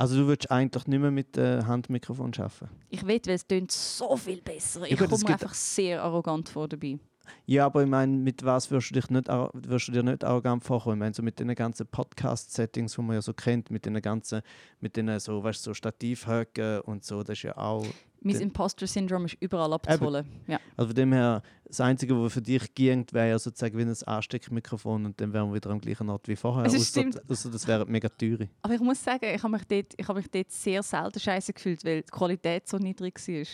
Speaker 2: Also du würdest eigentlich nicht mehr mit äh, Handmikrofon arbeiten?
Speaker 1: Ich weiß, weil es tönt so viel besser. Ich
Speaker 2: gut,
Speaker 1: komme mir einfach sehr arrogant vor dabei.
Speaker 2: Ja, aber ich meine, mit was wirst du, dich nicht, wirst du dir nicht arrogant vorkommen? Ich meine, so mit den ganzen Podcast-Settings, die man ja so kennt, mit den ganzen, mit den so, weißt, so Stativhöcken und so, das ist ja auch...
Speaker 1: Mein Imposter-Syndrom ist überall abzuholen. Ja.
Speaker 2: Also von dem her, das Einzige, was für dich ging, wäre ja sozusagen wie ein Ansteckmikrofon und dann wären wir wieder am gleichen Ort wie vorher.
Speaker 1: Also stimmt.
Speaker 2: ausser das wäre mega teuer.
Speaker 1: Aber ich muss sagen, ich habe mich, dort, ich habe mich dort sehr selten scheiße gefühlt, weil die Qualität so niedrig war.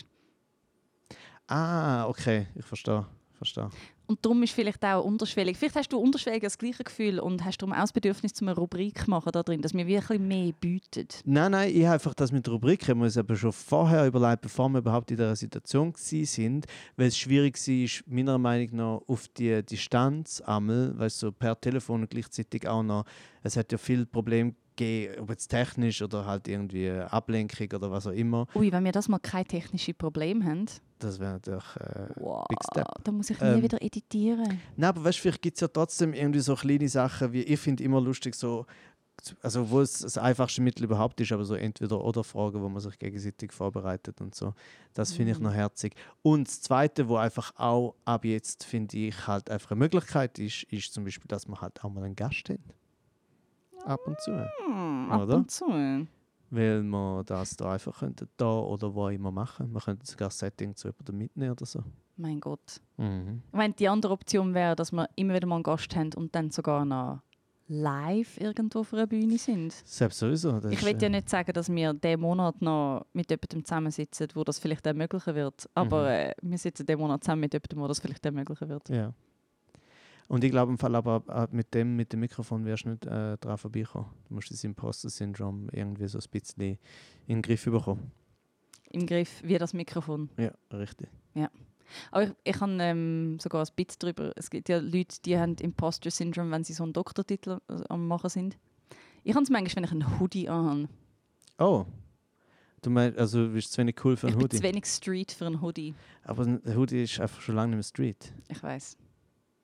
Speaker 2: Ah, okay, ich verstehe. verstehe.
Speaker 1: Und darum ist vielleicht auch unterschwellig. Vielleicht hast du unterschwellig das gleiche Gefühl und hast darum auch das Bedürfnis, zu einer Rubrik zu machen da drin, dass wir wirklich mehr bieten.
Speaker 2: Nein, nein, ich habe einfach das mit der Rubrik, haben wir uns aber schon vorher überlegt, bevor wir überhaupt in dieser Situation sind, weil es schwierig war, meiner Meinung nach, auf die Distanz einmal, weißt du, so per Telefon und gleichzeitig auch noch, es hat ja viele Probleme gegeben, ob jetzt technisch oder halt irgendwie Ablenkung oder was auch immer.
Speaker 1: Ui, wenn wir das mal kein technisches Problem haben,
Speaker 2: Das wäre natürlich äh,
Speaker 1: wow,
Speaker 2: Big Step.
Speaker 1: dann muss ich nie
Speaker 2: Ähm,
Speaker 1: wieder editieren.
Speaker 2: Nein, aber weißt, du, vielleicht gibt es ja trotzdem irgendwie so kleine Sachen, wie ich finde immer lustig, so, also wo es das einfachste Mittel überhaupt ist, aber so entweder oder Fragen, wo man sich gegenseitig vorbereitet und so. Das finde ich
Speaker 1: Mhm.
Speaker 2: noch herzig. Und das Zweite, wo einfach auch ab jetzt finde ich halt einfach eine Möglichkeit ist, ist zum Beispiel, dass man halt auch mal einen Gast hat. Ab und zu.
Speaker 1: Hm, ab und zu.
Speaker 2: Weil man das da einfach könnte da oder wo immer machen. Man könnte sogar das Setting zu jemandem mitnehmen oder so.
Speaker 1: Mein Gott.
Speaker 2: Mhm.
Speaker 1: Ich meine, die andere Option wäre, dass wir immer wieder mal einen Gast haben und dann sogar noch live irgendwo auf einer Bühne sind.
Speaker 2: Selbst sowieso.
Speaker 1: Ich will ja
Speaker 2: äh,
Speaker 1: nicht sagen, dass wir diesen Monat noch mit jemandem zusammensitzen, wo das vielleicht ermöglichen wird. Aber
Speaker 2: Mhm.
Speaker 1: äh, wir sitzen diesen Monat zusammen mit jemandem, wo das vielleicht ermöglichen wird.
Speaker 2: Ja. Und ich glaube im Fall aber äh, mit dem, mit dem Mikrofon wirst du nicht äh, dran vorbeikommen. Du musst das Imposter-Syndrom irgendwie so ein bisschen in den Griff bekommen.
Speaker 1: Im Griff, wie das Mikrofon.
Speaker 2: Ja, richtig.
Speaker 1: Aber ich, ich habe ähm, sogar ein Bit darüber. Es gibt ja Leute, die haben Imposter-Syndrom, wenn sie so einen Doktortitel äh, am machen sind. Ich habe es manchmal, wenn ich einen Hoodie anhabe.
Speaker 2: Oh. Du meinst, also du bist zu wenig cool für
Speaker 1: Ich
Speaker 2: einen
Speaker 1: bin
Speaker 2: Hoodie.
Speaker 1: zu wenig Street für einen Hoodie.
Speaker 2: Aber ein Hoodie ist einfach schon lange nicht mehr Street.
Speaker 1: Ich weiß.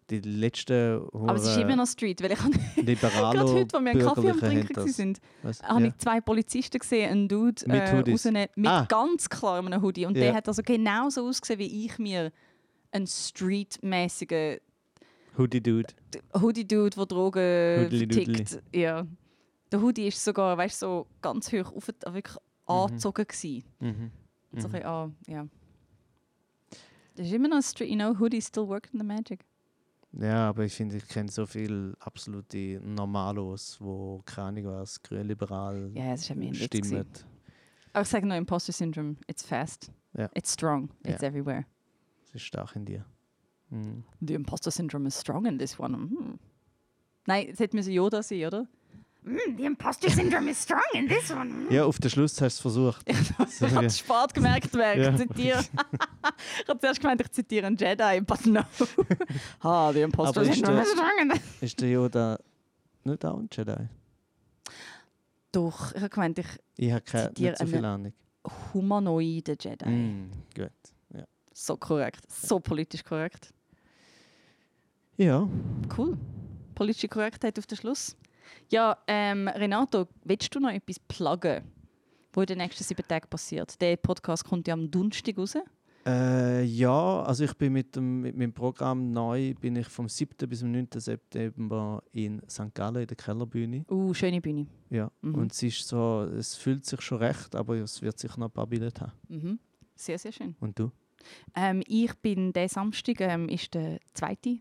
Speaker 2: Die letzten
Speaker 1: Aber es ist immer noch Street, weil ich habe
Speaker 2: liberalo
Speaker 1: gerade heute, als wir einen Kaffee am Trinken
Speaker 2: Was?
Speaker 1: habe
Speaker 2: Ja.
Speaker 1: ich zwei Polizisten gesehen, einen Dude
Speaker 2: Mit
Speaker 1: äh, rausnehmen, mit
Speaker 2: Ah.
Speaker 1: ganz klar einem Hoodie. Und
Speaker 2: Ja.
Speaker 1: der hat also genauso ausgesehen, wie ich mir einen streetmäßigen
Speaker 2: Hoodie-Dude.
Speaker 1: Hoodie-Dude, der Drogen tickt. Ja. Der Hoodie ist sogar, weißt so ganz hoch auf, wirklich angezogen gewesen.
Speaker 2: Mhm.
Speaker 1: So ein
Speaker 2: Mhm.
Speaker 1: bisschen, ah, ja. Das ist immer noch ein Street, you know, Hoodie still working the magic.
Speaker 2: Ja, aber ich finde, ich kenne so viele absolute Normalos, wo keine was, grün-liberal
Speaker 1: Ja,
Speaker 2: stimmen.
Speaker 1: Aber ich sage nur Imposter Syndrome, it's fast,
Speaker 2: Ja.
Speaker 1: it's strong, it's
Speaker 2: Ja.
Speaker 1: everywhere.
Speaker 2: Es ist stark in dir. Mhm.
Speaker 1: The Imposter Syndrome is strong in this one. Hm. Nein, es hätte müssen Yoda sein, oder? Mm, the Imposter Syndrome is strong in this one.
Speaker 2: Ja, auf den Schluss hast du es versucht.
Speaker 1: Ich habe es spät gemerkt, wer
Speaker 2: Ja.
Speaker 1: ich zitiere. ich habe zuerst gemeint, ich zitiere einen Jedi, but no. ah, the Imposter
Speaker 2: Aber
Speaker 1: Syndrome is strong in this
Speaker 2: Ist der Yoda nicht auch ein Jedi?
Speaker 1: Doch, ich habe gemeint, ich
Speaker 2: Ich habe keine,
Speaker 1: Zitiere
Speaker 2: so viel Ahnung.
Speaker 1: humanoide Jedi.
Speaker 2: Mm, gut.
Speaker 1: So korrekt, so politisch korrekt.
Speaker 2: Ja,
Speaker 1: Cool. Politische Korrektheit auf den Schluss. Ja, ähm, Renato, willst du noch etwas pluggen, was in den nächsten sieben Tagen passiert? Der Podcast kommt ja am Donnerstag raus.
Speaker 2: äh, ja, also ich bin mit, dem, mit meinem Programm neu, bin ich vom 7. bis zum 9. September in St. Gallen in der Kellerbühne.
Speaker 1: Uh, schöne Bühne.
Speaker 2: Ja.
Speaker 1: Mhm.
Speaker 2: Und es ist so, es fühlt sich schon recht, aber es wird sicher noch ein paar Billette haben.
Speaker 1: Mhm. Sehr, sehr schön.
Speaker 2: Und du?
Speaker 1: Ähm, ich bin der Samstag, ähm, ist der 2.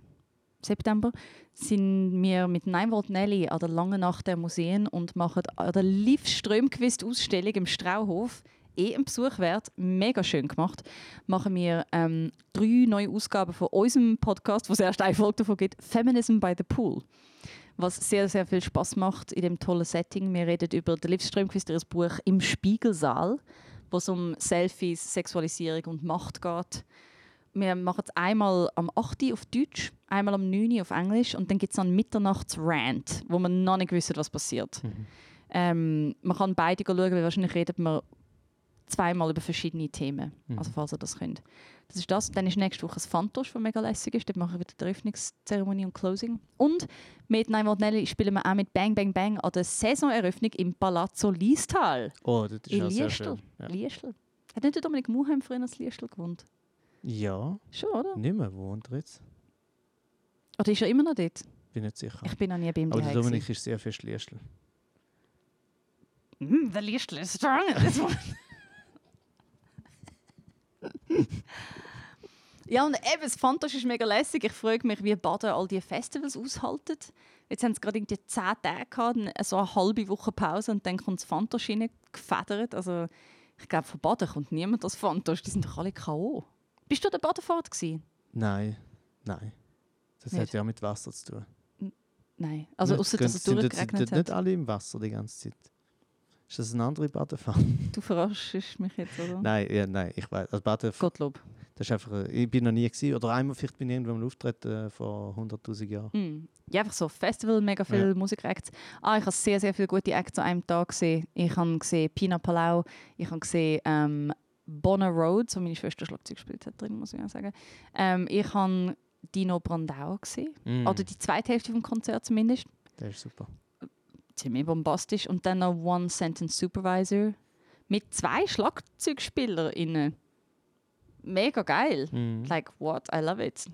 Speaker 1: September, sind wir mit Neinwald Nelly an der Langen Nacht der Museen und machen an der Liv-Strömquist-Ausstellung im Strauhof eh ein Besuch wert, mega schön gemacht, machen wir ähm, drei neue Ausgaben von unserem Podcast, wo es erst eine Folge davon gibt, Feminism by the Pool. was sehr, sehr viel Spaß macht in dem tollen Setting. Wir reden über den Livströmquist, ihr Buch «Im Spiegelsaal», wo es um Selfies, Sexualisierung und Macht geht. Wir machen es einmal am 8. Uhr auf Deutsch, einmal am 9. Uhr auf Englisch und dann gibt es einen Mitternachtsrant, wo man noch nicht wissen, was passiert.
Speaker 2: Mhm.
Speaker 1: Ähm, man kann beide schauen, weil wahrscheinlich redet man zweimal über verschiedene Themen.
Speaker 2: Mhm.
Speaker 1: Also falls ihr das könnt. Das ist das. Dann ist nächste Woche ein Fantosch, das mega lässig ist. Dort machen wir wieder die Eröffnungszeremonie und Closing. Und mit Nein Nelly spielen wir auch mit Bang Bang Bang an der Saisoneröffnung im Palazzo Liestal.
Speaker 2: Oh, das ist
Speaker 1: In
Speaker 2: auch sehr
Speaker 1: Liestel.
Speaker 2: schön. Ja.
Speaker 1: Liestel. Hat nicht der Dominik Muheim früher in Liestel gewohnt?
Speaker 2: Ja,
Speaker 1: Schon, oder?
Speaker 2: nicht mehr. Wo wohnt er jetzt?
Speaker 1: Oder ist er immer noch dort?
Speaker 2: Bin nicht sicher.
Speaker 1: Ich bin noch nie bei ihm
Speaker 2: Aber der Dominik ist sehr fest Liestl.
Speaker 1: Mm, der Liestel ist strong at this one. Ja, und eben, das Fantasch ist mega lässig. Ich frage mich, wie Baden all diese Festivals aushalten. Jetzt haben sie gerade irgendwie zehn Tage gehabt, so eine halbe Woche Pause und dann kommt das Fantasch gefedert. Also, ich glaube, von Baden kommt niemand das Fantasch. Die sind doch alle K.O. Bist du der Badefahrt gewesen?
Speaker 2: Nein, nein. Das
Speaker 1: Nicht?
Speaker 2: hat ja mit Wasser zu tun.
Speaker 1: Nein. Also, außer dass es
Speaker 2: sind dort- sind
Speaker 1: durchgeregnet
Speaker 2: dort nicht
Speaker 1: hat.
Speaker 2: alle im Wasser die ganze Zeit. Ist das eine andere Badefahrt?
Speaker 1: Du verarschst mich jetzt, oder?
Speaker 2: nein, ja, nein, ich weiß. Also Badefahrt,
Speaker 1: Gottlob.
Speaker 2: das ist einfach, äh, ich bin noch nie gewesen. Oder einmal vielleicht bin ich irgendwann mal auftreten äh, vor 100'000 Jahren.
Speaker 1: Mm. Ja, einfach so Festival, mega viel
Speaker 2: Ja.
Speaker 1: Musikacts. Ah, ich habe sehr, sehr viele gute Acts an einem Tag gesehen. Ich habe gesehen Pina Palau, ich habe gesehen ähm, Bonner Rhodes, wo meine Schwester Schlagzeug gespielt hat drin, muss ich auch sagen. Ähm, ich habe Dino Brandau gesehen,
Speaker 2: Mm,
Speaker 1: oder die zweite Hälfte vom Konzert zumindest.
Speaker 2: das ist super.
Speaker 1: Ziemlich bombastisch. Und dann noch One Sentence Supervisor mit zwei SchlagzeugspielerInnen. Mega geil.
Speaker 2: Mm.
Speaker 1: Like, what? I love it.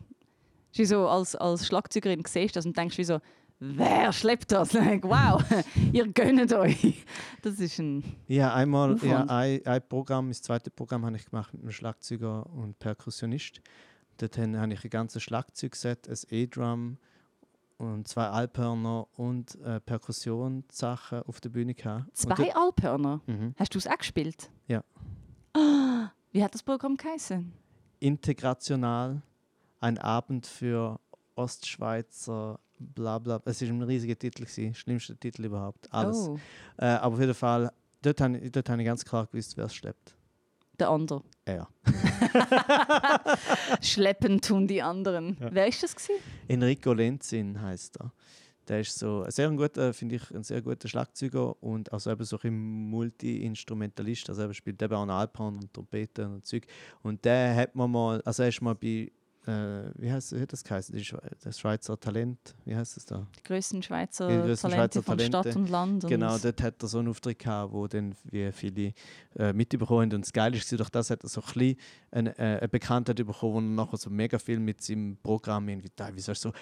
Speaker 1: Du so als, als Schlagzeugerin siehst das und denkst wie so, wer schleppt das? Wow, ihr gönnt euch. Das ist ein...
Speaker 2: Ja, einmal, ja, ein, ein Programm, das zweite Programm habe ich gemacht mit einem Schlagzeuger und Perkussionist. Dort habe ich ein ganzes Schlagzeugset, ein E-Drum und zwei Alphörner und äh, Perkussionssachen auf der Bühne gehabt.
Speaker 1: Zwei Alphörner.
Speaker 2: Mhm.
Speaker 1: Hast du es auch gespielt?
Speaker 2: Ja.
Speaker 1: Wie hat das Programm geheißen?
Speaker 2: Integrational, ein Abend für Ostschweizer, bla bla. Es war ein riesiger Titel, gewesen, schlimmster Titel überhaupt, alles.
Speaker 1: Oh,
Speaker 2: Äh, aber auf jeden Fall, dort habe ich, dort habe ich ganz klar gewusst, wer es schleppt.
Speaker 1: der andere.
Speaker 2: Er.
Speaker 1: Schleppen tun die anderen.
Speaker 2: Ja.
Speaker 1: Wer ist das gewesen?
Speaker 2: Enrico Lenzin heißt er. Der ist so ein sehr guter, finde ich, ein sehr guter Schlagzeuger und also eben so ein Multi-Instrumentalist. Also er spielt eben auch einen Alphorn und Trompete und Zeug. Und der hat man mal, also er ist mal bei, äh, wie heißt das geheißen? Das Schweizer Talent, wie heißt das da?
Speaker 1: Die grössten Schweizer
Speaker 2: Die grössten
Speaker 1: Talente
Speaker 2: Schweizer
Speaker 1: von Stadt
Speaker 2: Talente.
Speaker 1: und Land. Und
Speaker 2: Genau, dort hat er so einen Auftritt gehabt, wo dann wie viele äh, mitbekommen haben. Und das Geile ist, durch das hat er so ein bisschen eine, äh, eine Bekanntheit bekommen, wo er nachher so mega viel mit seinem Programm irgendwie teilweise so,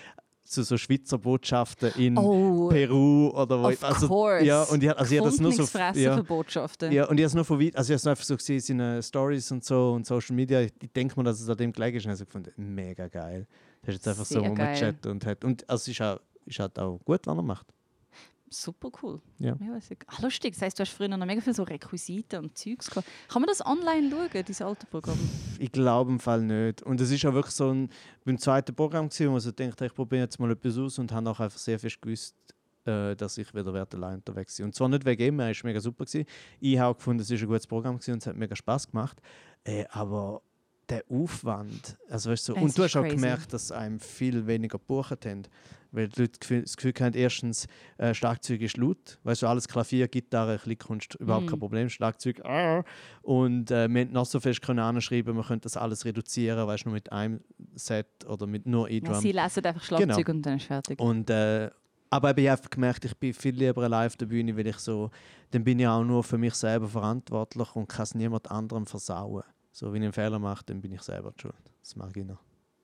Speaker 2: so, so Schweizer Botschaften in
Speaker 1: Oh,
Speaker 2: Peru oder wo
Speaker 1: of
Speaker 2: also,
Speaker 1: course.
Speaker 2: ja und ich, also ich das nur so ja,
Speaker 1: für Botschaften.
Speaker 2: ja und ich habe es nur von weit also ich habe einfach so gesehen seine Stories und so und Social Media ich, ich denke mir dass es an dem gelegen ist und ich habe so gefunden mega geil das ist jetzt einfach so
Speaker 1: Sehr geil.
Speaker 2: rumgechattet und hat und also es ist auch ist halt auch gut was er macht
Speaker 1: Super cool.
Speaker 2: Ja.
Speaker 1: Lässig. Ah, lustig, das heisst, du hast früher noch mega viel so Requisiten und Zeugs gehabt. Kann man das online schauen, dieses alte Programm?
Speaker 2: Ich glaube im Fall nicht. Und es ist auch wirklich so ein beim zweiten Programm gewesen, wo man so denkt, ich probiere jetzt mal etwas aus und habe auch einfach sehr fest gewusst, äh, dass ich wieder werde allein unterwegs bin. Und zwar nicht wegen ihm, er ist mega super gewesen. Ich habe auch gefunden, es ist ein gutes Programm gewesen und es hat mega Spaß gemacht. Äh, aber der Aufwand, also weißt du, und du hast auch
Speaker 1: crazy.
Speaker 2: gemerkt, dass einem viel weniger gebucht haben. Weil die Leute das Gefühl haben, erstens, äh, Schlagzeug ist laut, weißt du, alles Klavier, Gitarre, Kleinkunst, überhaupt
Speaker 1: Mhm.
Speaker 2: kein Problem, Schlagzeug, ah. Und äh, wir haben noch so fest können anschreiben, wir könnten das alles reduzieren, weißt du, nur mit einem Set oder mit nur
Speaker 1: Ja,
Speaker 2: E-Drum.
Speaker 1: sie lesen einfach Schlagzeug
Speaker 2: Genau.
Speaker 1: und dann ist fertig.
Speaker 2: Und, äh, aber ich habe einfach gemerkt, ich bin viel lieber allein auf der Bühne, weil ich so, dann bin ich auch nur für mich selber verantwortlich und kann es niemand anderem versauen. So, wenn ich einen Fehler mache, dann bin ich selber schuld. Das mag ich noch.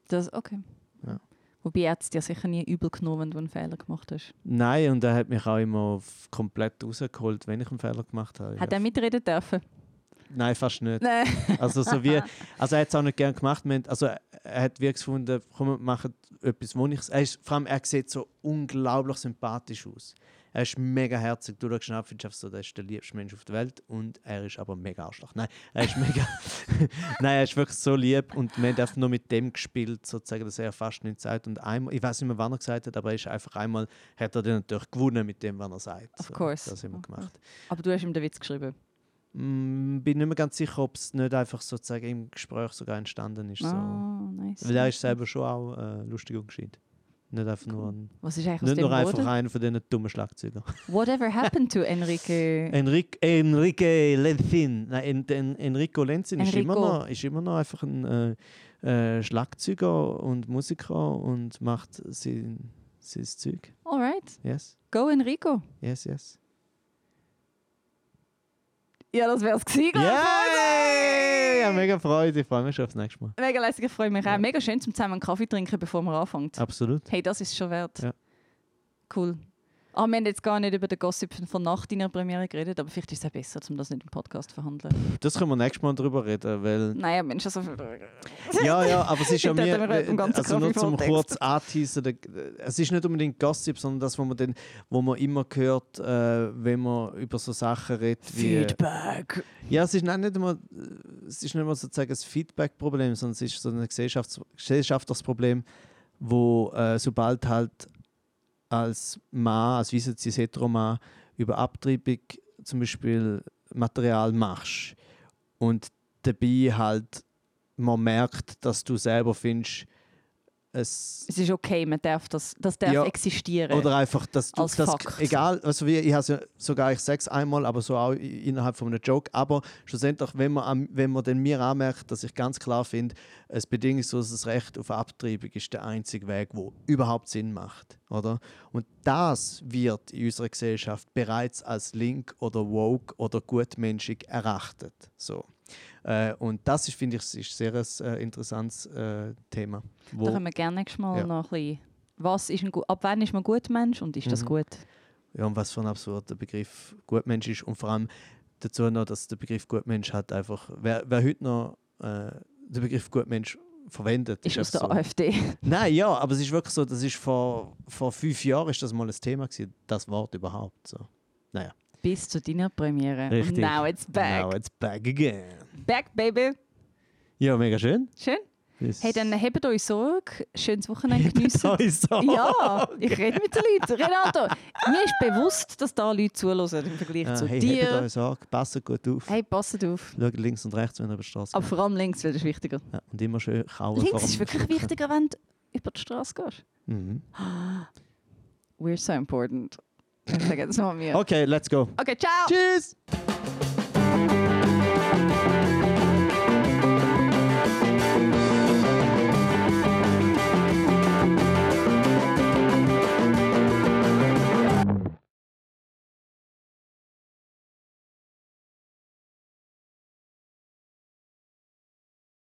Speaker 1: Das, okay.
Speaker 2: Ja.
Speaker 1: Wobei er es dir sicher nie übel genommen, wenn du einen Fehler gemacht hast.
Speaker 2: Nein, und er hat mich auch immer komplett rausgeholt, wenn ich einen Fehler gemacht habe.
Speaker 1: Hat
Speaker 2: Ja.
Speaker 1: er mitreden dürfen?
Speaker 2: Nein, fast nicht.
Speaker 1: Nein.
Speaker 2: Also, so wie, also er hat es auch nicht gern gemacht. Haben- Also, er hat wirklich gefunden, komm, wir machen etwas, wo ich... Er ist, vor allem, er sieht so unglaublich sympathisch aus. Er ist mega herzig. Du schaust ihn findest so, der ist der liebste Mensch auf der Welt und er ist aber mega Arschloch. Nein, er ist mega. Nein, er ist wirklich so lieb und wir haben einfach nur mit dem gespielt, sozusagen, dass er fast nichts sagt. Und einmal, ich weiß nicht mehr, wann er gesagt hat, aber er ist einfach einmal, hat er dann natürlich gewonnen mit dem, was er sagt.
Speaker 1: Of
Speaker 2: So,
Speaker 1: course.
Speaker 2: Das haben wir gemacht.
Speaker 1: Aber du hast ihm den Witz geschrieben.
Speaker 2: Mm, bin nicht mehr ganz sicher, ob es nicht einfach sozusagen im Gespräch sogar entstanden ist. So.
Speaker 1: Ah, nice.
Speaker 2: Weil er ist selber schon auch äh, lustig umgeschrieben. Nicht einfach nur ein,
Speaker 1: Was ist eigentlich aus
Speaker 2: nicht
Speaker 1: dem
Speaker 2: nur einfach einer von diesen dummen Schlagzeugern.
Speaker 1: Whatever happened to Enrique?
Speaker 2: Enrique, Enrique Lenzin. Nein, en, en, Enrico Lenzin ist immer,
Speaker 1: Enrico.
Speaker 2: noch, ist immer noch einfach ein äh, äh, Schlagzeuger und Musiker und macht sein, sein Zeug.
Speaker 1: Alright.
Speaker 2: Yes,
Speaker 1: Go Enrico.
Speaker 2: yes, yes.
Speaker 1: Ja, das wär's gewesen. Glaub ich.
Speaker 2: Mega Freude. Ich freue mich schon aufs nächste Mal.
Speaker 1: Mega lässig, ich freue mich
Speaker 2: Ja.
Speaker 1: auch. Mega schön zum zusammen einen Kaffee trinken, bevor man anfängt.
Speaker 2: Absolut.
Speaker 1: Hey, das ist schon wert.
Speaker 2: Ja.
Speaker 1: Cool. Ah, wir haben jetzt gar nicht über den Gossip von nach deiner Premiere geredet, aber vielleicht ist es auch besser, um das nicht im Podcast zu verhandeln.
Speaker 2: Das können wir nächstes Mal drüber reden, weil
Speaker 1: Naja, Mensch, also...
Speaker 2: Ja, ja, aber es ist ja mir, also nur zum kurz anteasen, der- es ist nicht unbedingt Gossip, sondern das, wo man, dann, wo man immer hört, äh, wenn man über so Sachen redet wie...
Speaker 1: Feedback.
Speaker 2: Ja, es ist nicht, nicht immer, es ist nicht immer sozusagen ein Feedback-Problem, sondern es ist so ein Gesellschafts gesellschaftliches Problem, wo äh, sobald halt als Mann, als hetero Mann über Abtreibung zum Beispiel Material machst und dabei halt man merkt, dass du selber findest, es
Speaker 1: Es ist okay, man darf das, das darf
Speaker 2: Ja.
Speaker 1: existieren.
Speaker 2: oder einfach, dass du
Speaker 1: Als
Speaker 2: das,
Speaker 1: Fakt.
Speaker 2: egal, also wie, ich habe ja sogar, ich sage es einmal, aber so auch innerhalb von einem Joke, aber schlussendlich, wenn man, wenn man dann mir anmerkt, dass ich ganz klar finde, ein bedingungsloses Recht auf Abtreibung ist der einzige Weg, wo überhaupt Sinn macht, oder? Und das wird in unserer Gesellschaft bereits als link oder woke oder gutmenschig erachtet, so. Äh, und das ist, finde ich, ist sehr ein äh, interessantes äh, Thema.
Speaker 1: Da können wir gerne nächstes Mal
Speaker 2: Ja.
Speaker 1: noch ein bisschen... Was ist ein, gu- ab wann ist man ein guter Mensch und ist das
Speaker 2: Mhm.
Speaker 1: gut?
Speaker 2: Ja, und was für ein absurder Begriff Gutmensch ist. Und vor allem dazu noch, dass der Begriff Gutmensch hat einfach, wer, wer heute noch äh, den Begriff Gutmensch verwendet,
Speaker 1: Ist aus der
Speaker 2: so.
Speaker 1: AfD.
Speaker 2: Nein, ja, aber es ist wirklich so, das ist vor, vor fünf Jahren ist das mal ein Thema gewesen, das Wort überhaupt. So. Naja,
Speaker 1: Bis zu deiner Premiere.
Speaker 2: Richtig.
Speaker 1: Und now it's back.
Speaker 2: now it's back again.
Speaker 1: Back, baby.
Speaker 2: Ja, mega schön.
Speaker 1: Schön.
Speaker 2: Bis-
Speaker 1: Hey, dann hebt euch Sorge. Schönes Wochenende geniessen.
Speaker 2: Sorry, sorry.
Speaker 1: Ja, ich rede mit den Leuten. Renato, mir ist bewusst, dass da Leute zuhören im Vergleich
Speaker 2: Ah,
Speaker 1: zu
Speaker 2: hey,
Speaker 1: dir.
Speaker 2: euch Sorge, passt gut auf.
Speaker 1: Hey, passt auf.
Speaker 2: Schaut links und rechts, wenn ihr über die Straße
Speaker 1: Aber
Speaker 2: geht.
Speaker 1: vor allem links, weil das ist wichtiger.
Speaker 2: Ja, und immer schön kauen.
Speaker 1: Links ist wirklich wichtiger, wenn du über die Straße gehst.
Speaker 2: Mhm.
Speaker 1: We're so important. Ich sage jetzt mal mir.
Speaker 2: Okay, let's go.
Speaker 1: Okay, ciao.
Speaker 2: Tschüss!